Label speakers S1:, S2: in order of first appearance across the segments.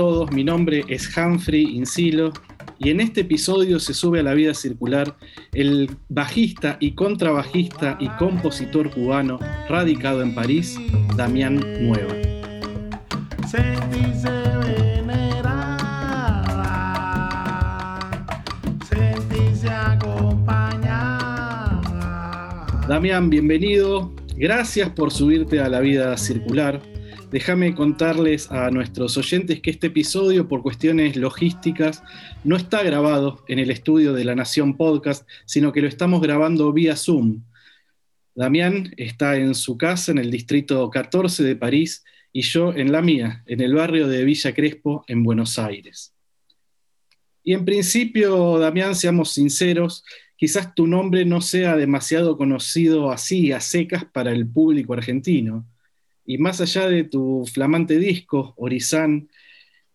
S1: Todos, mi nombre es Humphrey Insilo y en este episodio se sube a la vida circular el bajista y contrabajista y compositor cubano radicado en París, Damián Nueva. Damián, bienvenido, gracias por subirte a la vida circular. Déjame contarles a nuestros oyentes que este episodio, por cuestiones logísticas, no está grabado en el estudio de La Nación Podcast, sino que lo estamos grabando vía Zoom. Damián está en su casa en el distrito 14 de París y yo en la mía, en el barrio de Villa Crespo, en Buenos Aires. Y en principio, Damián, seamos sinceros, quizás tu nombre no sea demasiado conocido así, a secas, para el público argentino. Y más allá de tu flamante disco, Orizán,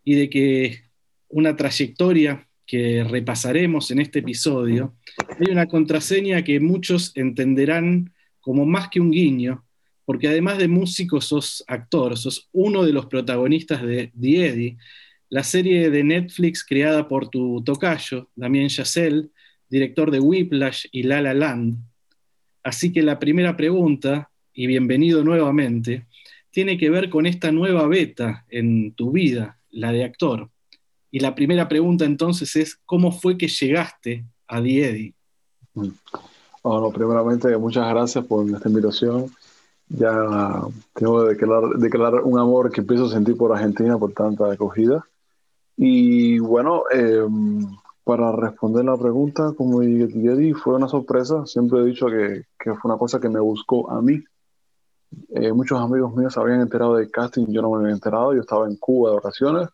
S1: y de que una trayectoria que repasaremos en este episodio, hay una contraseña que muchos entenderán como más que un guiño, porque además de músico sos actor, sos uno de los protagonistas de The Eddie, la serie de Netflix creada por tu tocayo, Damien Chazelle, director de Whiplash y La La Land. Así que la primera pregunta, y bienvenido nuevamente, tiene que ver con esta nueva beta en tu vida, la de actor. Y la primera pregunta entonces es, ¿cómo fue que llegaste a The Eddie?
S2: Bueno, primeramente, muchas gracias por esta invitación. Ya tengo que declarar, un amor que empiezo a sentir por Argentina por tanta acogida. Y bueno, eh, para responder la pregunta, como dije, fue una sorpresa. Siempre he dicho que fue una cosa que me buscó a mí. Eh, muchos amigos míos se habían enterado del casting, yo no me había enterado. Yo estaba en Cuba de vacaciones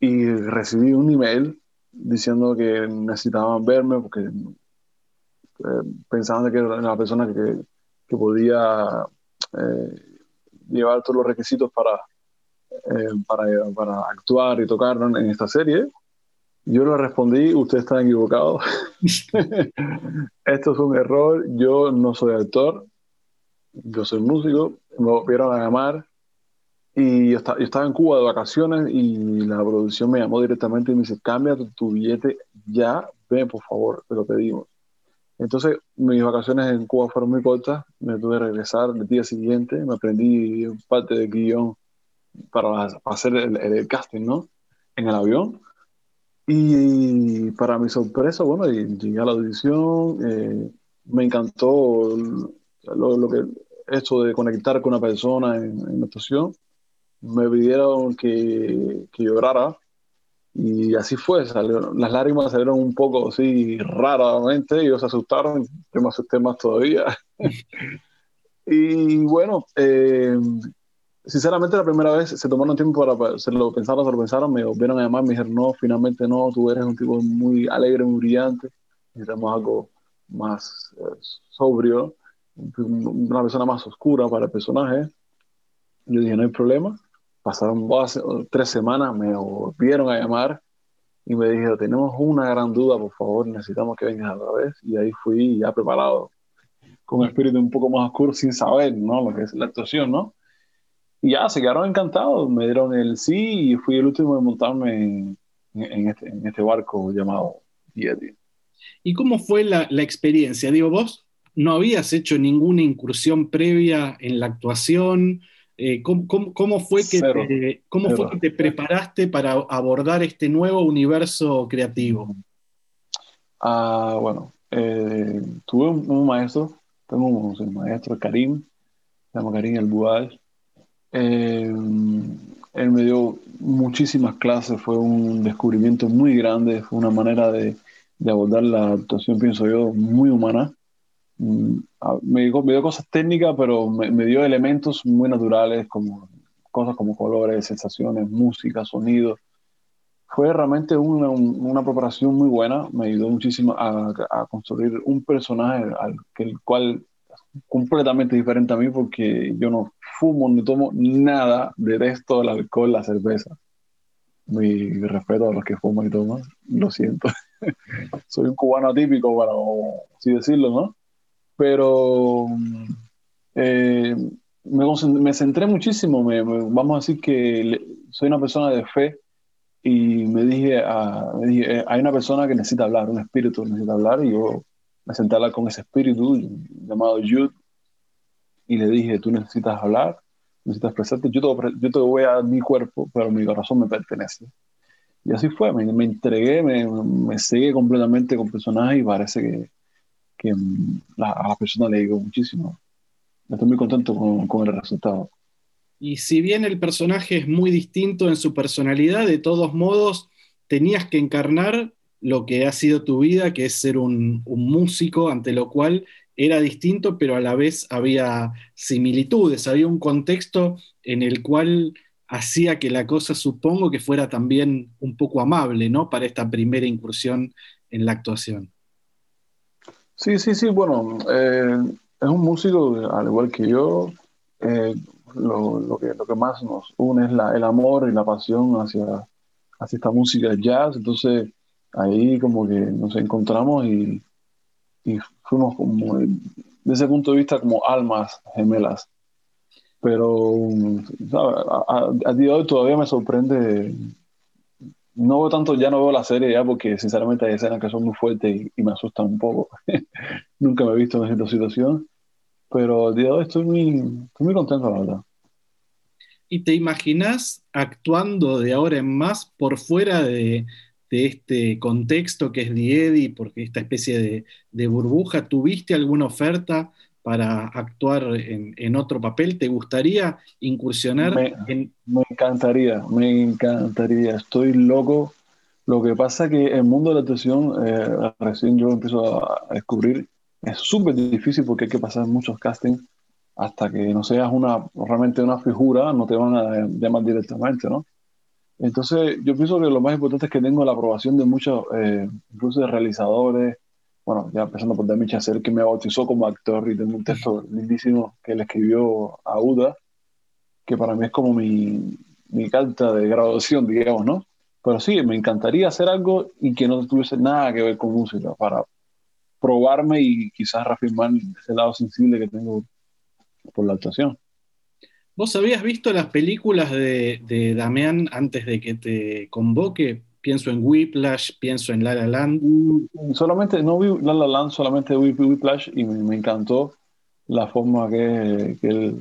S2: y recibí un email diciendo que necesitaban verme porque eh, pensaban que era la persona que, que podía eh, llevar todos los requisitos para, eh, para, para, actuar y tocar en esta serie. Yo le respondí, ustedes están equivocados. Esto es un error, yo no soy actor, yo soy músico, me volvieron a llamar y yo, estaba, estaba en Cuba de vacaciones y la producción me llamó directamente y me dice, cambia tu, billete ya, ven por favor, te lo pedimos. Entonces, mis vacaciones en Cuba fueron muy cortas, me tuve que regresar el día siguiente, me aprendí parte del guion para, hacer el, casting, ¿no? En el avión. Y para mi sorpresa, bueno, llegué a la audición, eh, me encantó lo, que, esto de conectar con una persona en, en la actuación. Me pidieron que, que llorara, y así fue, salieron, las lágrimas salieron un poco así raramente, ellos se asustaron, yo me asusté más todavía. y bueno, eh, sinceramente la primera vez se tomaron tiempo para, se lo pensaron, se lo pensaron, me volvieron a llamar, me dijeron, no, finalmente no, tú eres un tipo muy alegre, muy brillante, necesitamos algo más eh, sobrio, una persona más oscura para el personaje. Yo dije, no hay problema pasaron tres semanas, me volvieron a llamar y me dijeron, tenemos una gran duda, por favor, necesitamos que vengas a la vez. Y ahí fui ya preparado, con un espíritu un poco más oscuro, sin saber, ¿no? Lo que es la actuación, ¿no? Y ya, se quedaron encantados, me dieron el sí y fui el último en montarme en, en, este, en este, barco llamado Yeti.
S1: ¿Y cómo fue la, la experiencia? Digo, vos no habías hecho ninguna incursión previa en la actuación, eh, ¿cómo, cómo, cómo, fue, que te, cómo fue que te preparaste para abordar este nuevo universo creativo?
S2: Uh, bueno, eh, tuve un, un, maestro, tengo un, un, maestro, Karim, se llama Karim El Bual. Eh, él me dio muchísimas clases, fue un descubrimiento muy grande, fue una manera de, de abordar la actuación, pienso yo, muy humana. Mm, Me dio, me dio cosas técnicas, pero me, me dio elementos muy naturales, como cosas como colores, sensaciones, música, sonido. Fue realmente una, un- una preparación muy buena, me ayudó muchísimo a, a construir un personaje al que el cual completamente diferente a mí porque yo no fumo ni tomo nada, detesto el alcohol, la cerveza. Mi respeto a los que fuman y toman, lo siento. Soy un cubano atípico, para así decirlo, ¿no? Pero eh, me, me centré muchísimo, me- me- vamos a decir que le- soy una persona de fe y me dije, a- me dije, eh, hay una persona que necesita hablar, un espíritu que necesita hablar y yo me senté a hablar con ese espíritu llamado Jude y le dije, tú necesitas hablar, necesitas expresarte, yo te, yo te voy a dar mi cuerpo, pero mi corazón me pertenece. Y así fue, me, me entregué, me, me cegué completamente con personajes y parece que, que mm, a la persona le llegó muchísimo. Estoy muy contento con, con el resultado.
S1: Y si bien el personaje es muy distinto en su personalidad, de todos modos tenías que encarnar lo que ha sido tu vida, que es ser un, un músico, ante lo cual era distinto, pero a la vez había similitudes, había un contexto en el cual hacía que la cosa, supongo, que fuera también un poco amable, ¿no? Para esta primera incursión en la actuación.
S2: Sí, sí, sí, bueno, eh, es un músico, al igual que yo, eh, lo, lo que, más nos une es la, el amor y la pasión hacia, hacia esta música jazz, entonces ahí como que nos encontramos y, y fuimos como, de ese punto de vista, como almas gemelas. Pero ¿sabes? A, a- a día de hoy todavía me sorprende no veo tanto, ya no veo la serie ya porque sinceramente hay escenas que son muy fuertes y, y me asustan un poco. Nunca me he visto en esta situación, pero al día de hoy estoy muy, estoy muy contento, la verdad.
S1: ¿Y te imaginas actuando de ahora en más por fuera de, de este contexto que es Eddie, porque esta especie de, de burbuja, ¿tuviste alguna oferta para actuar en, en otro papel? ¿Te gustaría incursionar
S2: Me-
S1: en...
S2: Me encantaría, me encantaría. Estoy loco. Lo que pasa es que el mundo de la actuación, eh, recién yo empiezo a, a descubrir, es súper difícil porque hay que pasar muchos castings hasta que no seas una, realmente una figura, no te van a llamar directamente, ¿no? Entonces, yo pienso que lo más importante es que tengo la aprobación de muchos, eh, incluso de realizadores, bueno, ya empezando por Demi Chazelle, que me bautizó como actor y tengo un texto lindísimo que le escribió a Uda, que para mí es como mi, mi carta de graduación, digamos, ¿no? Pero sí, me encantaría hacer algo y que no tuviese nada que ver con música, para probarme y quizás reafirmar ese lado sensible que tengo por la actuación.
S1: ¿Vos habías visto las películas de, de Damián antes de que te convoque? Pienso en Whiplash, pienso en La La Land.
S2: Solamente, no vi La La Land, solamente vi Whiplash y me, me encantó la forma que, que él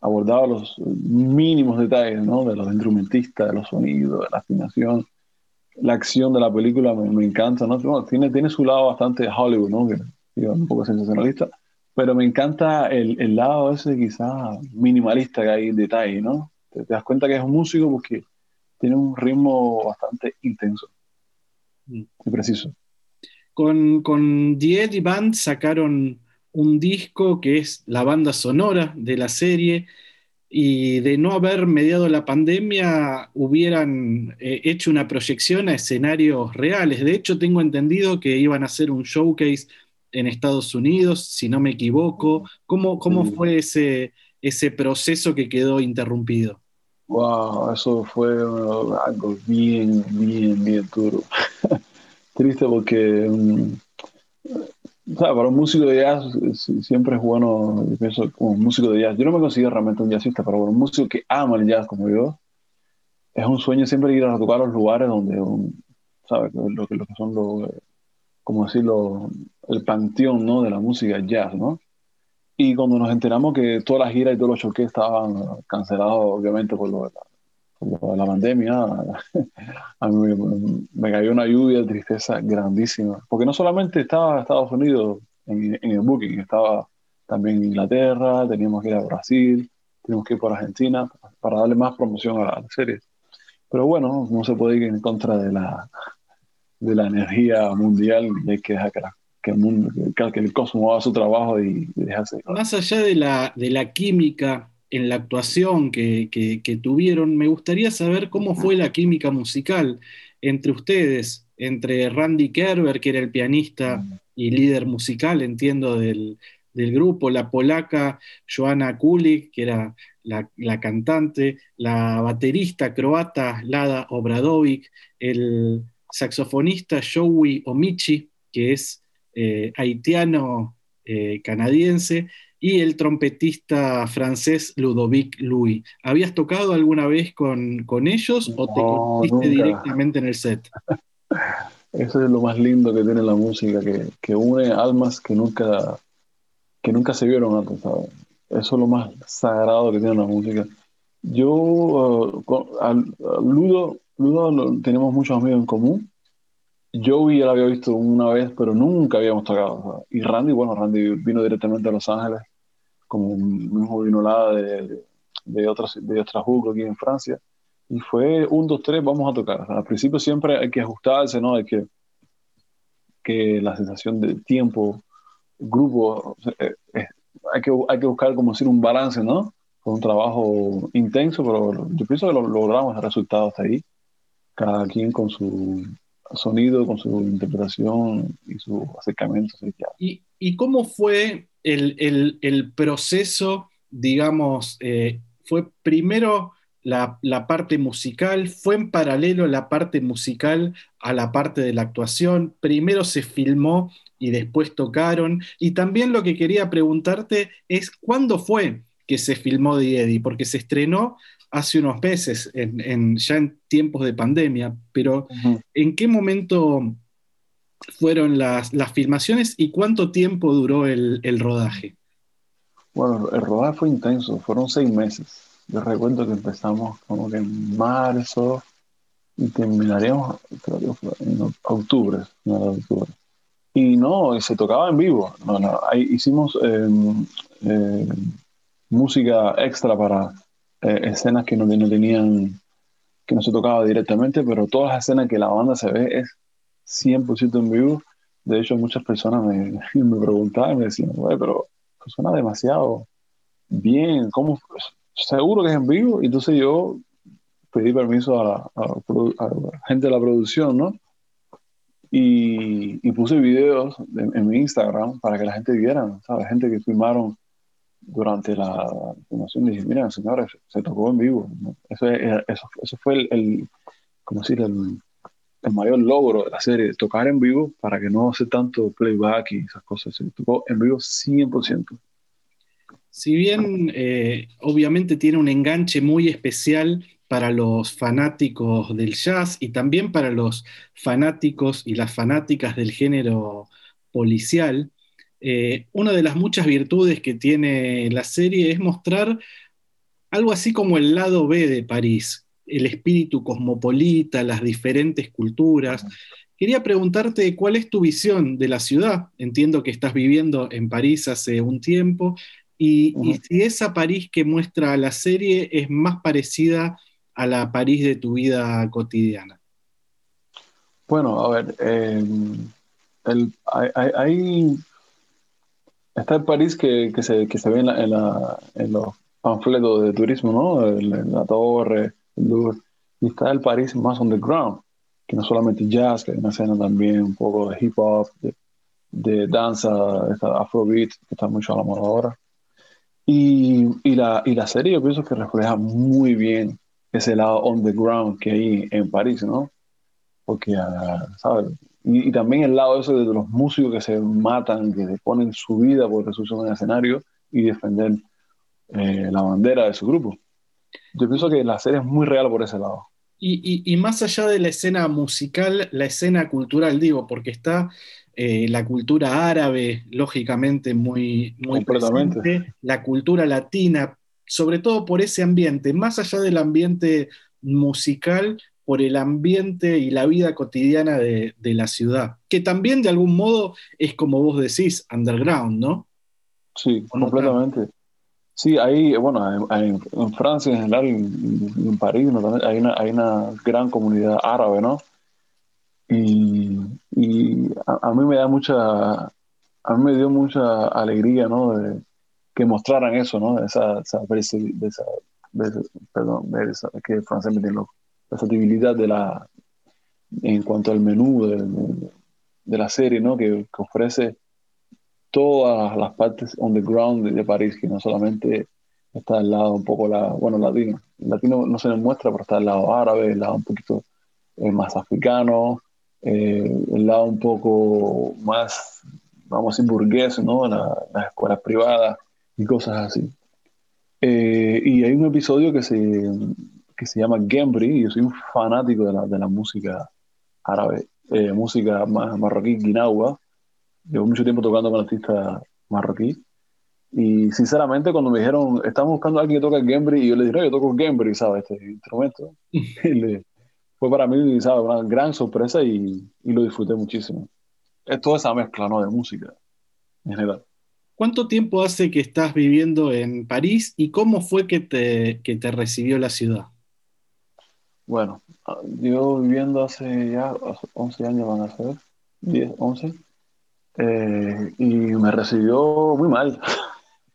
S2: abordaba los mínimos detalles, ¿no? De los instrumentistas, de los sonidos, de la afinación, la acción de la película me, me encanta, ¿no? Bueno, tiene, tiene su lado bastante Hollywood, ¿no? Que digo, un poco sensacionalista, pero me encanta el, el lado ese quizás minimalista que hay en detalle, ¿no? Te, te das cuenta que es un músico porque tiene un ritmo bastante intenso
S1: Mm.
S2: y preciso.
S1: Con, con The Eddie Band sacaron un disco que es la banda sonora de la serie y de no haber mediado la pandemia hubieran eh, hecho una proyección a escenarios reales. De hecho, tengo entendido que iban a hacer un showcase en Estados Unidos, si no me equivoco. ¿Cómo, cómo
S2: Sí.
S1: fue ese, ese proceso que quedó interrumpido?
S2: Wow, eso fue uh, algo bien, bien, bien duro. Triste porque, um, para un músico de jazz eh, siempre es bueno, yo pienso, como músico de jazz. Yo no me considero realmente un jazzista, pero para un músico que ama el jazz como yo, es un sueño siempre ir a tocar los lugares donde, um, ¿sabes? Lo que, lo que son los, eh, como decirlo, el panteón, ¿no? De la música jazz, ¿no? Y cuando nos enteramos que toda la gira y todos los choques estaban cancelados, obviamente, por lo de la, por lo de la pandemia, a mí me, cayó una lluvia de tristeza grandísima. Porque no solamente estaba Estados Unidos en, en el booking, estaba también Inglaterra, teníamos que ir a Brasil, teníamos que ir por Argentina. para darle más promoción a la serie. Pero bueno, no se puede ir en contra de la, de la energía mundial y hay que dejar que, la- que el mundo, que, el cosmos haga su trabajo y, y dejarse.
S1: Más allá de la, de la química en la actuación que, que- que tuvieron, me gustaría saber cómo fue la química musical entre ustedes, entre Randy Kerber, que era el pianista y líder musical, entiendo, del, del grupo, la polaca Joanna Kulik, que era la, la cantante, la baterista croata Lada Obradovic, el saxofonista Joey Omichi, que es eh, haitiano-canadiense, y el trompetista francés Ludovic Louis. ¿Habías tocado alguna vez con, con ellos o te
S2: No,
S1: conociste directamente en el set?
S2: Eso es lo más lindo que tiene la música, que, que une almas que nunca, que nunca se vieron antes, ¿sabes? Eso es lo más sagrado que tiene la música. Yo, eh, con- al- a Ludo, Ludo lo- tenemos muchos amigos en común. Joey ya lo había visto una vez, pero nunca habíamos tocado. Y Randy, bueno, Randy vino directamente a Los Ángeles, como un mismo vino la de, de, otras, de Estrasburgo aquí en Francia. Y fue un, dos, tres, vamos a tocar. O sea, al principio siempre hay que ajustarse, ¿no? Hay que, que la sensación de tiempo, grupo, eh, eh, hay, que, hay que buscar como decir un balance, ¿no? Fue un trabajo intenso, pero yo pienso que lo, logramos el resultado hasta ahí. Cada quien con su sonido, con su interpretación y su acercamiento.
S1: ¿Y, y cómo fue el, el- el proceso, digamos, eh, fue primero la, la parte musical, fue en paralelo la parte musical a la parte de la actuación, primero se filmó y después tocaron, y también lo que quería preguntarte es, ¿cuándo fue que se filmó The Eddie? Porque se estrenó hace unos meses, en- en- ya en tiempos de pandemia, pero ¿en qué momento fueron las, las filmaciones y cuánto tiempo duró el, el rodaje?
S2: Bueno, el rodaje fue intenso, fueron seis meses. Yo recuerdo que empezamos como que en marzo y terminaríamos, creo que fue en octubre, no era octubre. Y no, y se tocaba en vivo. No, no, ahí hicimos eh, eh, música extra para eh, escenas que no, no tenían, que no se tocaba directamente, pero todas las escenas que la banda se ve es 100% en vivo. De hecho, muchas personas me, me preguntaban me decían, güey, pero suena demasiado bien, ¿cómo? Seguro que es en vivo. Y entonces yo pedí permiso a la, a la a la gente de la producción, ¿no? Y, y puse videos en, en mi Instagram para que la gente viera, ¿sabes? Gente que filmaron durante la filmación. Dije, mira, señores, se tocó en vivo. Eso, es- eso, eso fue el, el ¿cómo decir? El mayor logro de la serie, tocar en vivo para que no hace tanto playback y esas cosas. Se tocó en vivo 100%.
S1: Si bien eh, obviamente tiene un enganche muy especial para los fanáticos del jazz y también para los fanáticos y las fanáticas del género policial, eh, una de las muchas virtudes que tiene la serie es mostrar algo así como el lado B de París, el espíritu cosmopolita, las diferentes culturas. Quería preguntarte cuál es tu visión de la ciudad. Entiendo que estás viviendo en París hace un tiempo y, si esa París que muestra la serie es más parecida a la París de tu vida cotidiana.
S2: Bueno, a ver, eh, el, hay, hay- hay- está el París que, que se, que se ve en, la- en, la- en los panfletos de turismo, ¿no? El- la torre, el Louvre. y está el París más underground, que no solamente jazz, que hay una escena también un poco de hip hop, de, de danza, esta afrobeat, que está mucho a la moda ahora. Y, y, la, y la serie yo pienso que refleja muy bien ese lado underground que hay en París, ¿no? Porque, ah, ¿sabes? Y, y también el lado ese de los músicos que se matan, que ponen su vida por resucitar en el escenario y defender eh, la bandera de su grupo. Yo pienso que la serie es muy real por ese lado.
S1: Y, y- y más allá de la escena musical, la escena cultural, digo, porque está eh, la cultura árabe, lógicamente, muy, muy presente, la cultura latina, sobre todo por ese ambiente, más allá del ambiente musical, por el ambiente y la vida cotidiana de, de la ciudad, que también de algún modo es como vos decís, underground, ¿no?
S2: Sí,
S1: ¿O no
S2: completamente. Sí, ahí, bueno, en, en Francia en general, en, en París, ¿no? Hay, una, hay una gran comunidad árabe, ¿no? Y, y a, a, mí me da mucha, a mí me dio mucha alegría, ¿no? De, que mostraran eso, ¿no? Esa, esa, esa, de, perdón, esa, que francés me loco, versatilidad de la, en cuanto al menú de, de, de la serie, ¿no? Que, que, ofrece todas las partes underground de, de, París, que no solamente está al lado un poco la, bueno, latino. El latino no se nos muestra, pero está al lado árabe, el lado un poquito eh, más africano, eh, el lado un poco más, vamos a decir, burgués, ¿no? La, las escuelas privadas y cosas así. Eh, y hay un episodio que se, que se llama Gembri, y yo soy un fanático de la, de la música árabe, eh, música más marroquí, guinawa. Llevo mucho tiempo tocando con artistas marroquí. Y sinceramente, cuando me dijeron, estamos buscando a alguien que toque el Gembri, y yo le dije, no, yo toco el Gembri, ¿sabes? Este instrumento. le, fue para mí, ¿sabes? Una gran sorpresa y, y, lo disfruté muchísimo. Es toda esa mezcla, ¿no? De música en general.
S1: ¿Cuánto tiempo hace que estás viviendo en París y cómo fue que te, que te recibió la ciudad?
S2: Bueno, yo viviendo hace ya 11 años van a ser, 10, 11, eh, y me recibió muy mal.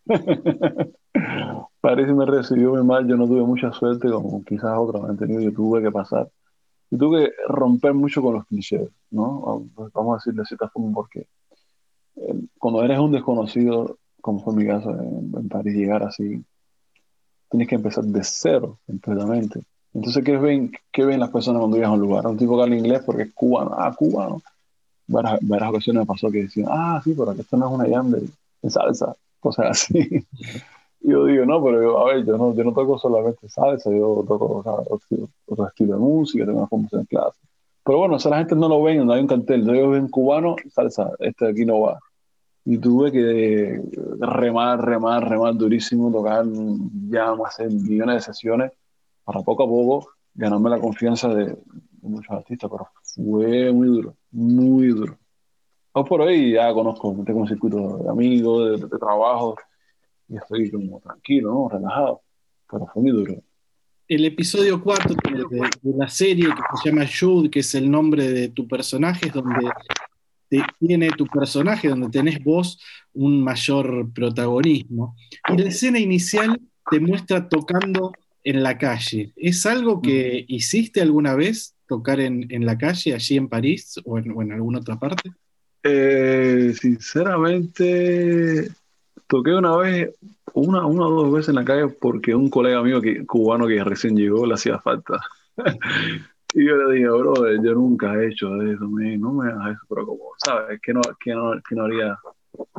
S2: París me recibió muy mal, yo no tuve mucha suerte como quizás otros han tenido, yo tuve que pasar. Y tuve que romper mucho con los clichés, ¿no? Vamos a decirle de cierta forma porque cuando eres un desconocido, como fue mi caso en, en, París, llegar así, tienes que empezar de cero completamente. Entonces, ¿qué ven, qué ven las personas cuando llegas a un lugar? Un tipo que habla inglés porque es cubano, ah, cubano. Varias, varias ocasiones me pasó que decían, ah, sí, pero esto no es una jam de, salsa, cosas así. y yo digo, no, pero yo, a ver, yo no, yo no toco solamente salsa, yo toco otro, otro, estilo de música, tengo una formación en clase. Pero bueno, eso la gente no lo ven, no hay un cartel. Ellos ven cubano, salsa, este de aquí no va y tuve que remar, remar, remar durísimo, tocar ya hacer millones de sesiones para poco a poco ganarme la confianza de, muchos artistas, pero fue muy duro, muy duro. Hoy por hoy ya conozco, tengo un circuito de amigos, de, trabajo, y estoy como tranquilo, ¿no? relajado, pero fue muy duro.
S1: El episodio 4 de, la serie que se llama Jude, que es el nombre de tu personaje, es donde tiene tu personaje, donde tenés vos un mayor protagonismo. Y la escena inicial te muestra tocando en la calle. ¿Es algo que hiciste alguna vez, tocar en, en la calle, allí en París o en, o en alguna otra parte?
S2: Eh, sinceramente, toqué una vez, una, una o dos veces en la calle porque un colega mío que, cubano que recién llegó le hacía falta. Y yo le dije, bro, yo nunca he hecho eso, no me hagas eso, pero como, ¿sabes? ¿Qué no, qué no, qué no haría,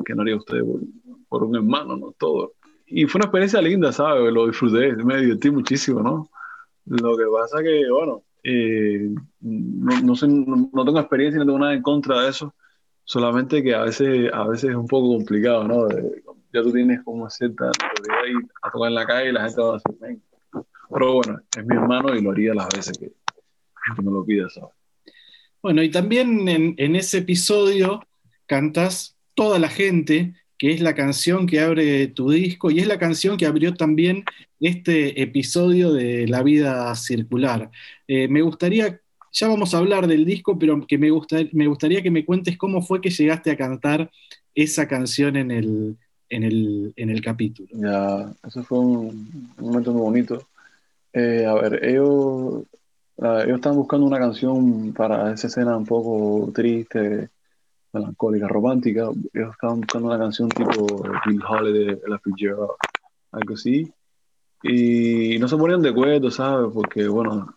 S2: qué no haría usted por, por, un hermano, no? Todo. Y fue una experiencia linda, ¿sabes? Lo disfruté, me divertí muchísimo, ¿no? Lo que pasa que, bueno, eh, no, no, no, no, tengo experiencia, no tengo nada en contra de eso, solamente que a veces, a veces es un poco complicado, ¿no? De, ya tú tienes como cierta ir a tocar en la calle y la gente va a decir, ven. Pero bueno, es mi hermano y lo haría las veces que, que me lo pidas ahora.
S1: Bueno, y también en, en, ese episodio cantas Toda la gente, que es la canción que abre tu disco y es la canción que abrió también este episodio de La vida circular. Eh, me gustaría, ya vamos a hablar del disco, pero que me, me gustaría que me cuentes cómo fue que llegaste a cantar esa canción en el, en el, en el capítulo.
S2: Ya, eso fue un, momento muy bonito. Eh, a ver, ellos Uh, ellos estaban buscando una canción para esa escena un poco triste, melancólica, romántica. Ellos estaban buscando una canción tipo Bill Holiday, Ella Fitzgerald, algo así. Y no se ponían de acuerdo, ¿sabes? Porque, bueno,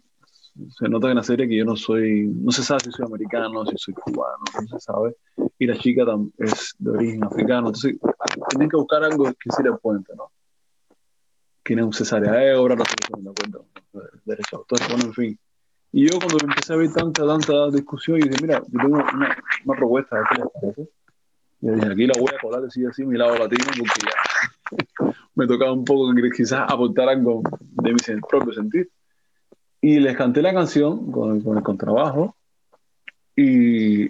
S2: se nota en la serie que yo no soy, no se sabe si soy americano, si soy cubano, no se sabe. Y la chica es de origen africano. Entonces, tienen que buscar algo que sí le puente, ¿no? Tienen un cesárea obra, no se de acuerdo. Derecho autor, bueno, en fin. Y yo cuando empecé a ver tanta, tanta discusión, y dije, mira, yo tengo una, una propuesta, ¿qué les parece? Y dije, aquí la voy a colar así, así, mi lado latino, porque ya me tocaba un poco quizás aportar algo de mi propio sentir. Y les canté la canción con, con el contrabajo, y,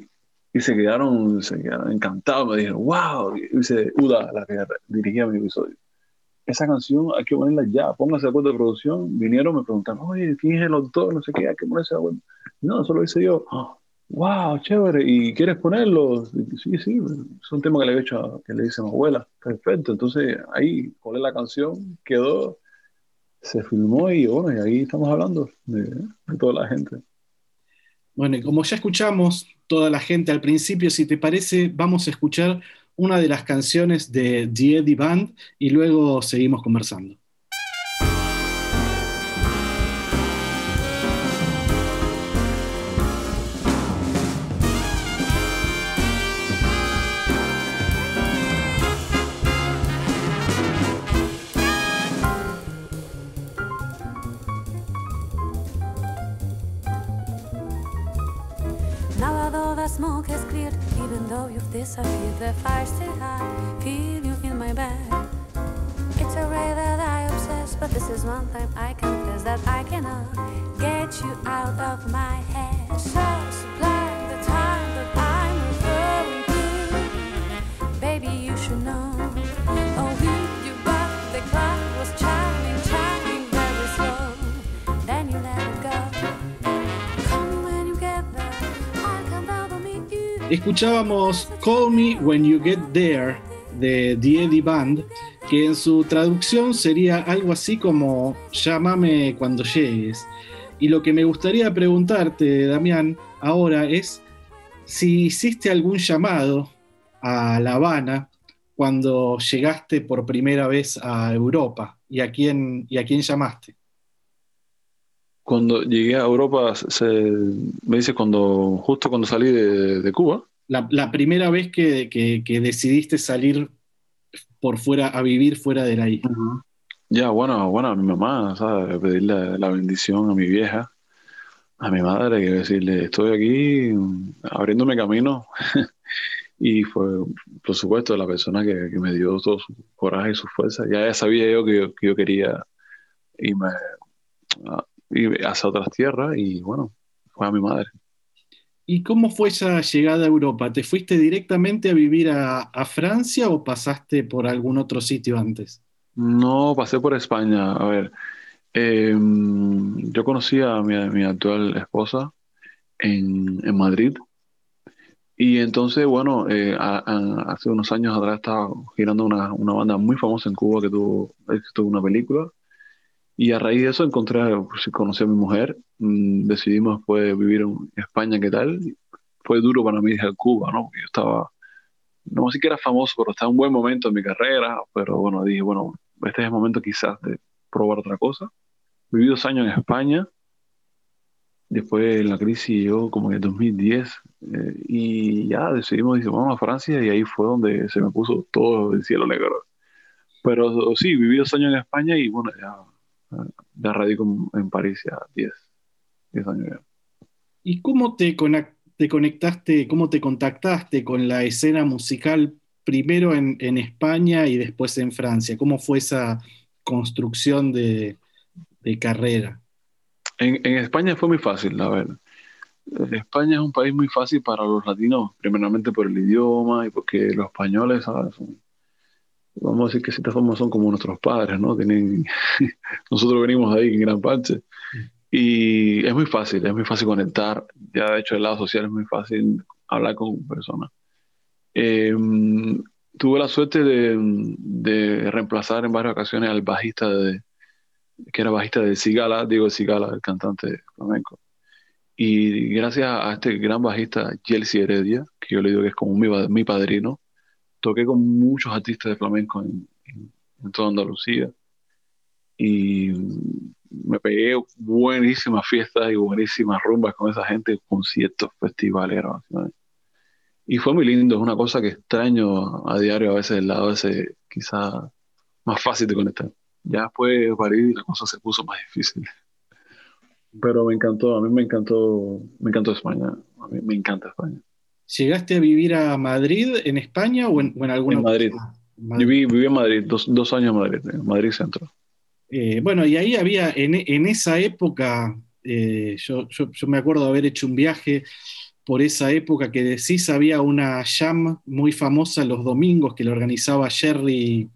S2: y se, quedaron, se quedaron encantados, me dijeron, wow, y dice Uda, la que dirigía mi episodio. Esa canción hay que ponerla ya, póngase de acuerdo de producción. Vinieron, me preguntaron, oye, ¿quién es el autor? No sé qué, hay que ponerse de acuerdo. No, eso lo hice yo. wow, chévere, ¿y quieres ponerlo? Sí, sí, es un tema que le he hecho, a, que le dice mi abuela. Perfecto, entonces ahí colé la canción, quedó, se filmó y bueno, y ahí estamos hablando de, de toda la gente.
S1: Bueno, y como ya escuchamos toda la gente al principio, si te parece, vamos a escuchar una de las canciones de The Eddie Band y luego seguimos conversando.
S3: One time I confess that I cannot uh, get you out of my head. So the time that I'm referring to. Baby, you should know. Oh, the was very slow. Then you let it go.
S1: Escuchábamos Call Me When You Get There de The Eddie Band, que en su traducción sería algo así como Llámame cuando llegues. Y lo que me gustaría preguntarte, Damián, ahora es si hiciste algún llamado a La Habana cuando llegaste por primera vez a Europa y a quién, y a quién llamaste.
S2: Cuando llegué a Europa, se, me dice cuando, justo cuando salí de, de Cuba,
S1: La, la primera vez que, que- que decidiste salir por fuera, a vivir fuera de ahí.
S2: Ya, bueno, bueno, a mi mamá, ¿sabes? Pedirle la bendición a mi vieja, a mi madre, que decirle, estoy aquí abriéndome camino. Y fue, por supuesto, la persona que, me dio todo su coraje y su fuerza. Ya, sabía yo que, yo que yo quería irme a- ir hacia otras tierras y bueno, fue a mi madre.
S1: ¿Y cómo fue esa llegada a Europa? ¿Te fuiste directamente a vivir a, Francia o pasaste por algún otro sitio antes?
S2: No, pasé por España. A ver, eh, yo conocí a mi, actual esposa en, Madrid. Y entonces, bueno, eh, hace unos años atrás estaba girando una, una banda muy famosa en Cuba que tuvo, que tuvo una película. Y a raíz de eso encontré, pues, conocí a mi mujer. Mm, decidimos pues vivir en España, ¿qué tal? Fue duro para mí dejar Cuba, ¿no? Yo estaba, no sé que era famoso, pero estaba en un buen momento en mi carrera. Pero bueno, dije, bueno, este es el momento quizás de probar otra cosa. Viví dos años en España. Después la crisis llegó como en el 2010 eh, y ya decidimos, dice, vamos a Francia y ahí fue donde se me puso todo el cielo negro. Pero sí, viví dos años en España y bueno, ya, ya radico en, París ya 10, 10 años ya.
S1: ¿Y cómo te, conectaste, cómo te contactaste con la escena musical primero en, en España y después en Francia? ¿Cómo fue esa construcción de, de carrera?
S2: En, en España fue muy fácil, la verdad. España es un país muy fácil para los latinos, primeramente por el idioma y porque los españoles, ¿sabes? Son- vamos a decir que de cierta forma son como nuestros padres, ¿no? Tienen, nosotros venimos ahí en gran parte. Y es muy fácil, es muy fácil conectar. Ya de hecho, el lado social es muy fácil hablar con personas. Eh, tuve la suerte de, de reemplazar en varias ocasiones al bajista de, que era bajista de Sigala, Diego Sigala, el cantante flamenco. Y gracias a este gran bajista, Jelsi Heredia, que yo le digo que es como mi, mi padrino, toqué con muchos artistas de flamenco en, toda Andalucía. Y me pegué buenísimas fiestas y buenísimas rumbas con esa gente, conciertos, festivales, grabaciones. Y fue muy lindo, es una cosa que extraño a diario a veces, el lado ese quizá más fácil de conectar. Ya después de París la cosa se puso más difícil. Pero me encantó, a mí me encantó, me encantó España, a mí me encanta España.
S1: ¿Llegaste a vivir a Madrid, en España o en, o en alguna
S2: En Madrid.
S1: Madrid.
S2: Viví, viví en Madrid, dos, dos años en Madrid, en Madrid Centro.
S1: Eh, bueno, y ahí había, en, en esa época, eh, yo, yo- yo me acuerdo de haber hecho un viaje por esa época que decís, había una jam muy famosa los domingos que la organizaba Jerry,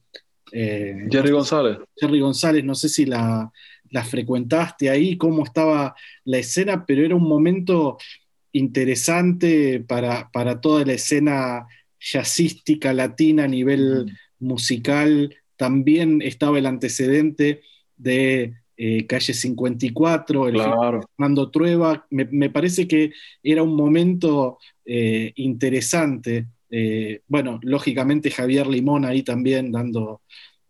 S1: Eh,
S2: Jerry González.
S1: Jerry González, no sé si la, la frecuentaste ahí, cómo estaba la escena, pero era un momento interesante para, para toda la escena jazzística latina a nivel musical. También estaba el antecedente de eh, Calle 54, el
S2: Claro.
S1: Fernando Trueba. Me, me parece que era un momento eh, interesante. Eh, bueno, lógicamente Javier Limón ahí también dando,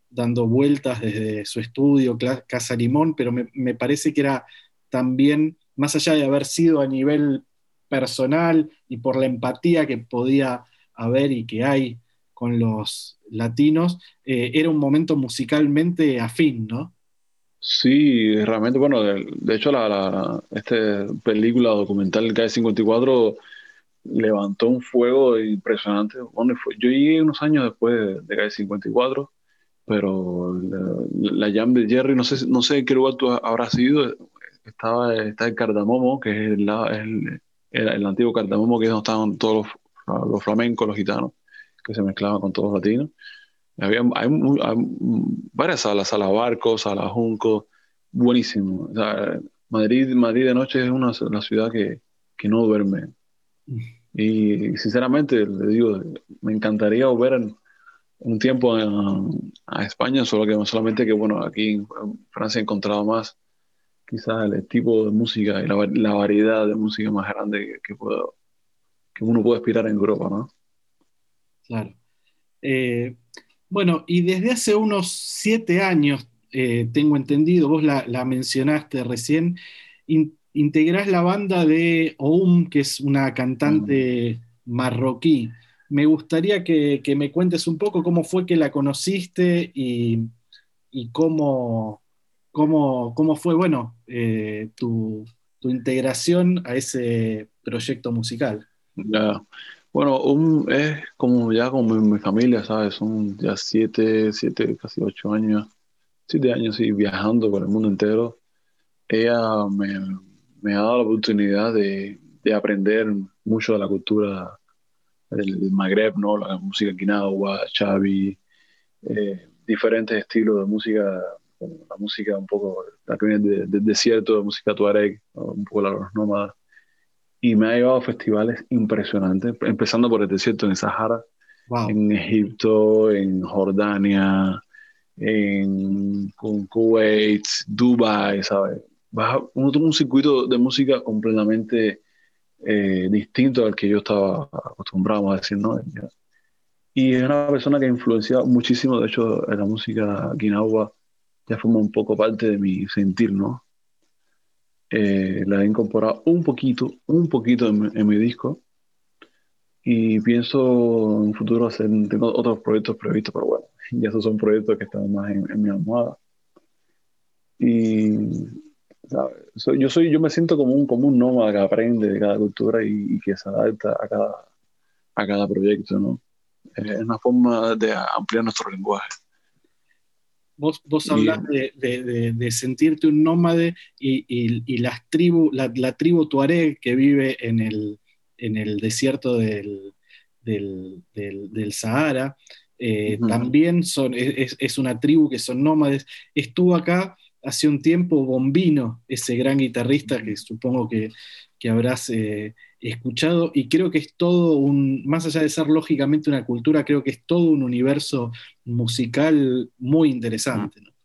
S1: dando vueltas desde su estudio, Casa Limón, pero me, me parece que era también, más allá de haber sido a nivel personal y por la empatía que podía haber y que hay con los latinos, eh, era un momento musicalmente afín, ¿no?
S2: Sí, realmente, bueno, de, de hecho, la, la este película documental Calle 54 levantó un fuego impresionante. Bueno, fue- yo llegué unos años después de, de Calle 54, pero la, la jam de Jerry, no sé, no sé en qué lugar tú habrás ido, estaba, está el Cardamomo, que es la- el, el- el antiguo Cardamomo, que es donde estaban todos los, los flamencos, los gitanos, que se mezclaban con todos los latinos. Había, hay, hay varias salas, sala Barco, sala Junco, buenísimo. O sea, Madrid, Madrid de noche es una, una ciudad que, que no duerme. Y sinceramente, le digo, me encantaría volver en un tiempo a, a España, solo que solamente que, bueno, aquí en Francia he encontrado más quizás el tipo de música y la, la variedad de música más grande que, que, puedo, que uno puede aspirar en Europa, ¿no?
S1: Claro. Eh, bueno, y desde hace unos siete años, eh, tengo entendido, vos la, la mencionaste recién, in- integrás la banda de Oum, que es una cantante marroquí. Me gustaría que, que me cuentes un poco cómo fue que la conociste y, y cómo, cómo, cómo fue, bueno, eh, tu, tu integración a ese proyecto musical.
S2: Bueno, es como ya como mi, mi familia, ¿sabes? Son ya siete, siete, casi ocho años, siete años, sí, viajando por el mundo entero. Ella me, ha dado la oportunidad de, de aprender mucho de la cultura del, Magreb, ¿no? La música quinagua, chavi, eh, diferentes estilos de música, la música un poco, la que viene de- del desierto, de música tuareg, un poco la de los nómadas y me ha llevado a festivales impresionantes, empezando por el desierto en Sahara,
S1: Wow.
S2: en Egipto, en Jordania, en con Kuwait, Dubai, ¿sabes? Vas a un, un circuito de música completamente eh, distinto al que yo estaba acostumbrado a decir, ¿no? Y es una persona que ha influenciado muchísimo, de hecho, en la música guinagua ya forma un poco parte de mi sentir, ¿no? eh, la he incorporado un poquito, un poquito en, en mi disco y pienso en un futuro hacer, tengo otros proyectos previstos, pero bueno, ya esos son proyectos que están más en, en mi almohada. Y. Soy- yo soy, yo me siento como un, como un nómada que aprende de cada cultura y, y que se adapta a cada, a cada proyecto, ¿no? Es una forma de ampliar nuestro lenguaje.
S1: Vos, vos hablás de, de- de- de sentirte un nómade y, y- y las tribu, la, la tribu tuareg que vive en el, en el desierto del, del, del- del Sahara, eh, también son, es, es una tribu que son nómades. Estuvo acá hace un tiempo Bombino, ese gran guitarrista que supongo que, que habrás eh, escuchado, y creo que es todo un, más allá de ser lógicamente una cultura, creo que es todo un universo musical muy interesante. ¿no?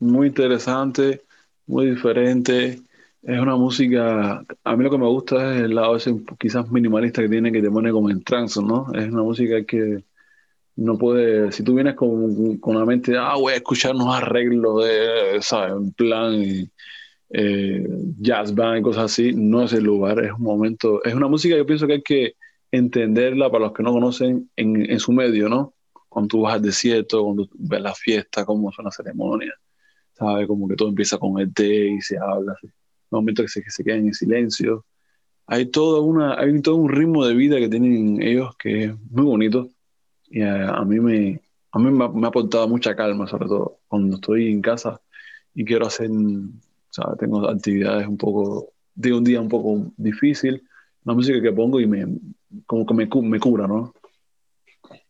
S2: muy interesante, muy diferente. Es una música, a mí lo que me gusta es el lado quizás minimalista que tiene que te pone como en trance, ¿no? Es una música que no puede, si tú vienes con, con la mente, ah, voy a escuchar unos arreglos de, ¿sabes? En plan eh, jazz band y cosas así, no es el lugar, es un momento, es una música que pienso que hay que entenderla para los que no conocen en, su medio, ¿no? Cuando tú vas al desierto, cuando ves la fiesta, cómo son las ceremonias. ¿sabes? Como que todo empieza con el té y se habla, así. momentos que se, que se quedan en silencio. Hay, toda una, hay todo un ritmo de vida que tienen ellos que es muy bonito y a, mí, me, a mí ha, me ha aportado mucha calma, sobre todo cuando estoy en casa y quiero hacer, tengo actividades un poco, de un día un poco difícil, la música que pongo y me, como que me, me cura, ¿no?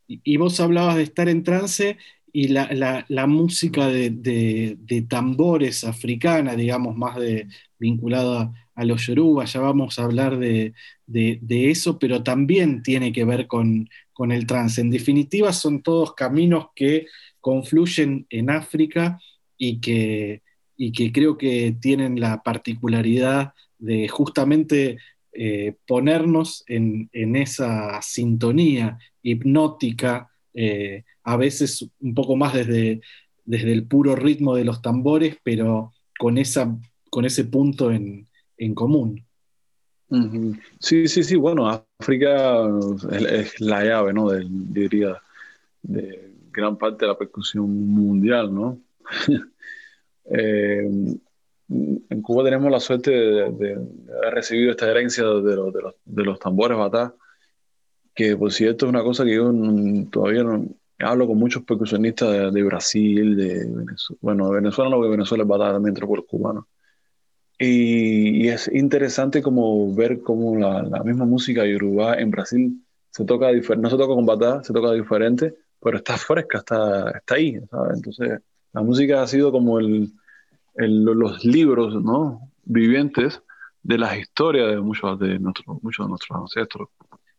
S1: Y, vos hablabas de estar en trance y la, la- música de, de- tambores africana, digamos, más de, vinculada a los yoruba, ya vamos a hablar de- de eso, pero también tiene que ver con, con el trance. En definitiva, son todos caminos que confluyen en África y que, y que creo que tienen la particularidad de justamente eh, ponernos en, en esa sintonía hipnótica, eh, a veces un poco más desde, desde el puro ritmo de los tambores, pero con, esa, con ese punto en, en común.
S2: Sí, sí, sí, bueno, África es, la llave, ¿no? Del- diría, de gran parte de la percusión mundial, ¿no? Eh, en Cuba tenemos la suerte de, de- de haber recibido esta herencia de de los, de los tambores batá, que por cierto es una cosa que yo todavía no hablo con muchos percusionistas de, Brasil, de Venezuela, bueno, de Venezuela no, porque Venezuela es batá también por los cubanos. Y, y es interesante como ver cómo la, la misma música yoruba en Brasil se toca no se toca con batá, se toca diferente, pero está fresca, está, está ahí, ¿sabes? Entonces, la música ha sido como el, el- los libros, ¿no? Vivientes de las historias de muchos de nuestros, muchos de nuestros ancestros.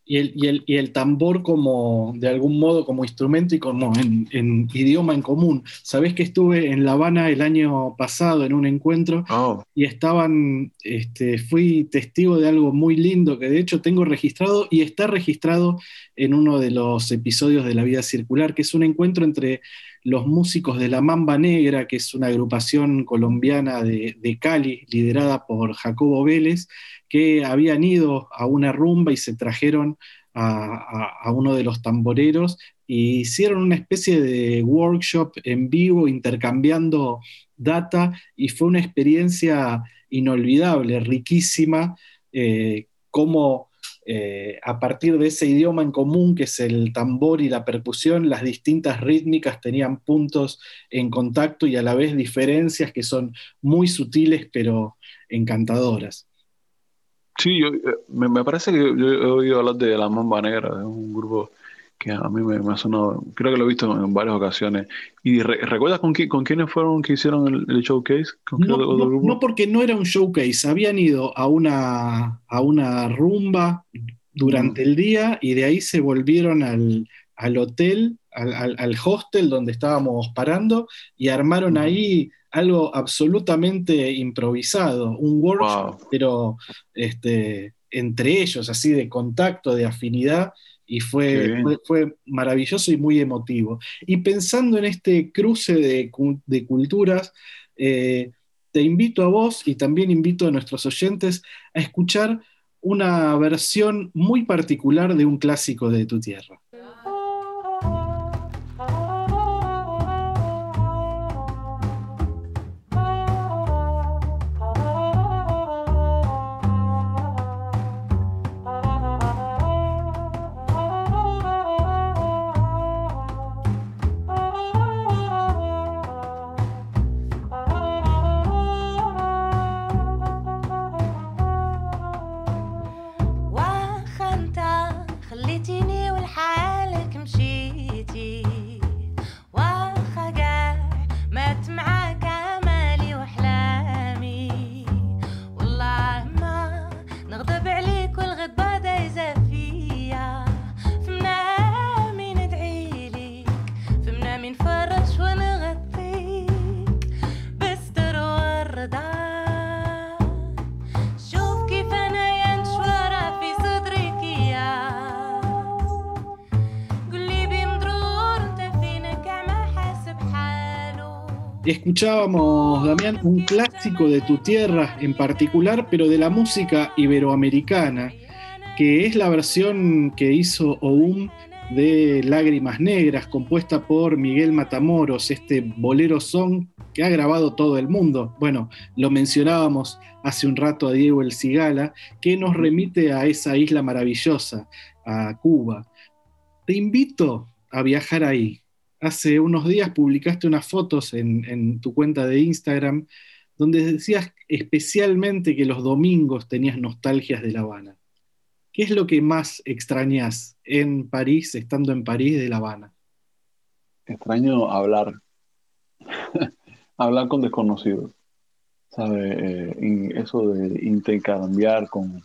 S1: Y el, y el- y el tambor como, de algún modo, como instrumento y como en, en idioma en común. Sabés que estuve en La Habana el año pasado en un encuentro
S2: Oh,
S1: y estaban, este, fui testigo de algo muy lindo que de hecho tengo registrado y está registrado en uno de los episodios de La Vida Circular, que es un encuentro entre los músicos de la Mamba Negra, que es una agrupación colombiana de, Cali, liderada por Jacobo Vélez, que habían ido a una rumba y se trajeron a, uno de los tamboreros y hicieron una especie de workshop en vivo intercambiando data y fue una experiencia inolvidable, riquísima, eh, como eh, a partir de ese idioma en común que es el tambor y la percusión, las distintas rítmicas tenían puntos en contacto y a la vez diferencias que son muy sutiles pero encantadoras.
S2: sí, eh, me, parece que yo he oído hablar de La Mamba Negra, es un grupo que a mí me, me ha sonado, creo que lo he visto en varias ocasiones. ¿Y re- recuerdas con, qui- con quiénes fueron que hicieron el, el showcase? ¿Con qué
S1: No,
S2: otro
S1: no-
S2: grupo?
S1: no porque no era un showcase, habían ido a una, a una rumba durante el día y de ahí se volvieron al, al hotel, al, al- al hostel donde estábamos parando y armaron
S2: Ujú.
S1: ahí algo absolutamente improvisado, un workshop,
S2: Wow.
S1: pero este, entre ellos, así de contacto, de afinidad, y fue, fue, fue maravilloso y muy emotivo. Y pensando en este cruce de, de culturas, eh, te invito a vos y también invito a nuestros oyentes a escuchar una versión muy particular de un clásico de tu tierra. Escuchábamos, Damián, un clásico de tu tierra en particular, pero de la música iberoamericana, que es la versión que hizo OUM de Lágrimas Negras, compuesta por Miguel Matamoros, este bolero song que ha grabado todo el mundo. Bueno, lo mencionábamos hace un rato a Diego El Cigala, que nos remite a esa isla maravillosa, a Cuba. Te invito a viajar ahí. Hace unos días publicaste unas fotos en, tu cuenta de Instagram donde decías especialmente que los domingos tenías nostalgias de La Habana. ¿Qué es lo que más extrañas en París, estando en París de La Habana?
S2: extraño hablar, hablar con desconocidos, ¿sabes? Eh, eso de intercambiar con,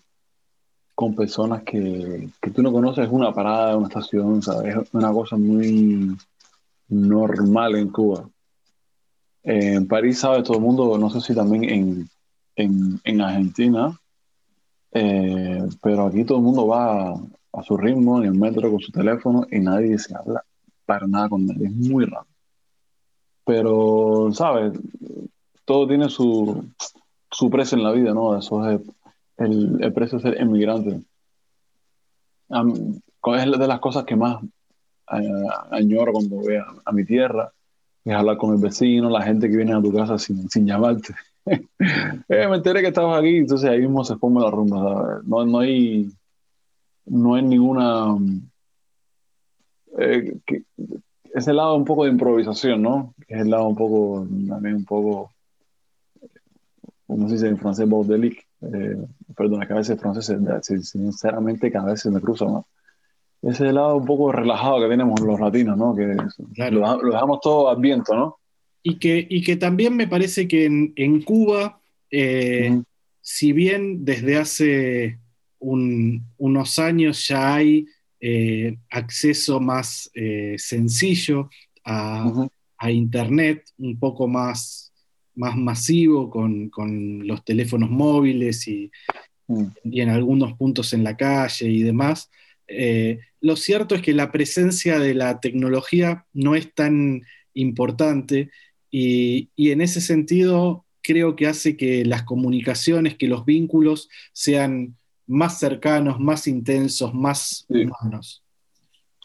S2: con personas que, que tú no conoces, es una parada, una estación, ¿sabes? Es una cosa muy normal en Cuba. En París, ¿sabes? Todo el mundo, no sé si también en, en, en Argentina, eh, pero aquí todo el mundo va a, su ritmo, en el metro, con su teléfono, y nadie se habla para nada con nadie. Es muy raro. Pero, ¿sabes? Todo tiene su, su precio en la vida, ¿no? Eso es el, el precio de ser emigrante. Am- es de las cosas que más añoro cuando voy a, a mi tierra, es hablar con el vecino, la gente que viene a tu casa sin, sin llamarte. Eh, me enteré que estabas aquí, entonces ahí mismo se forma la rumba, ¿sabes? No, no hay, no hay ninguna... eh, que- ese lado un poco de improvisación, ¿no? Es el lado un poco, también un poco, como se dice en francés, bordelique. Eh, perdona, que a veces francés, sinceramente, que a veces me cruza, ¿no? Ese lado un poco relajado que tenemos los latinos, ¿no? Que
S1: Claro.
S2: lo, lo dejamos todo al viento, ¿no?
S1: Y que, y que también me parece que en, en Cuba, eh, si bien desde hace un- unos años ya hay eh, acceso más eh, sencillo a, a Internet, un poco más, más masivo con, con los teléfonos móviles y, y en algunos puntos en la calle y demás. Eh, lo cierto es que la presencia de la tecnología no es tan importante y, y en ese sentido creo que hace que las comunicaciones, que los vínculos sean más cercanos, más intensos, más
S2: Sí.
S1: humanos.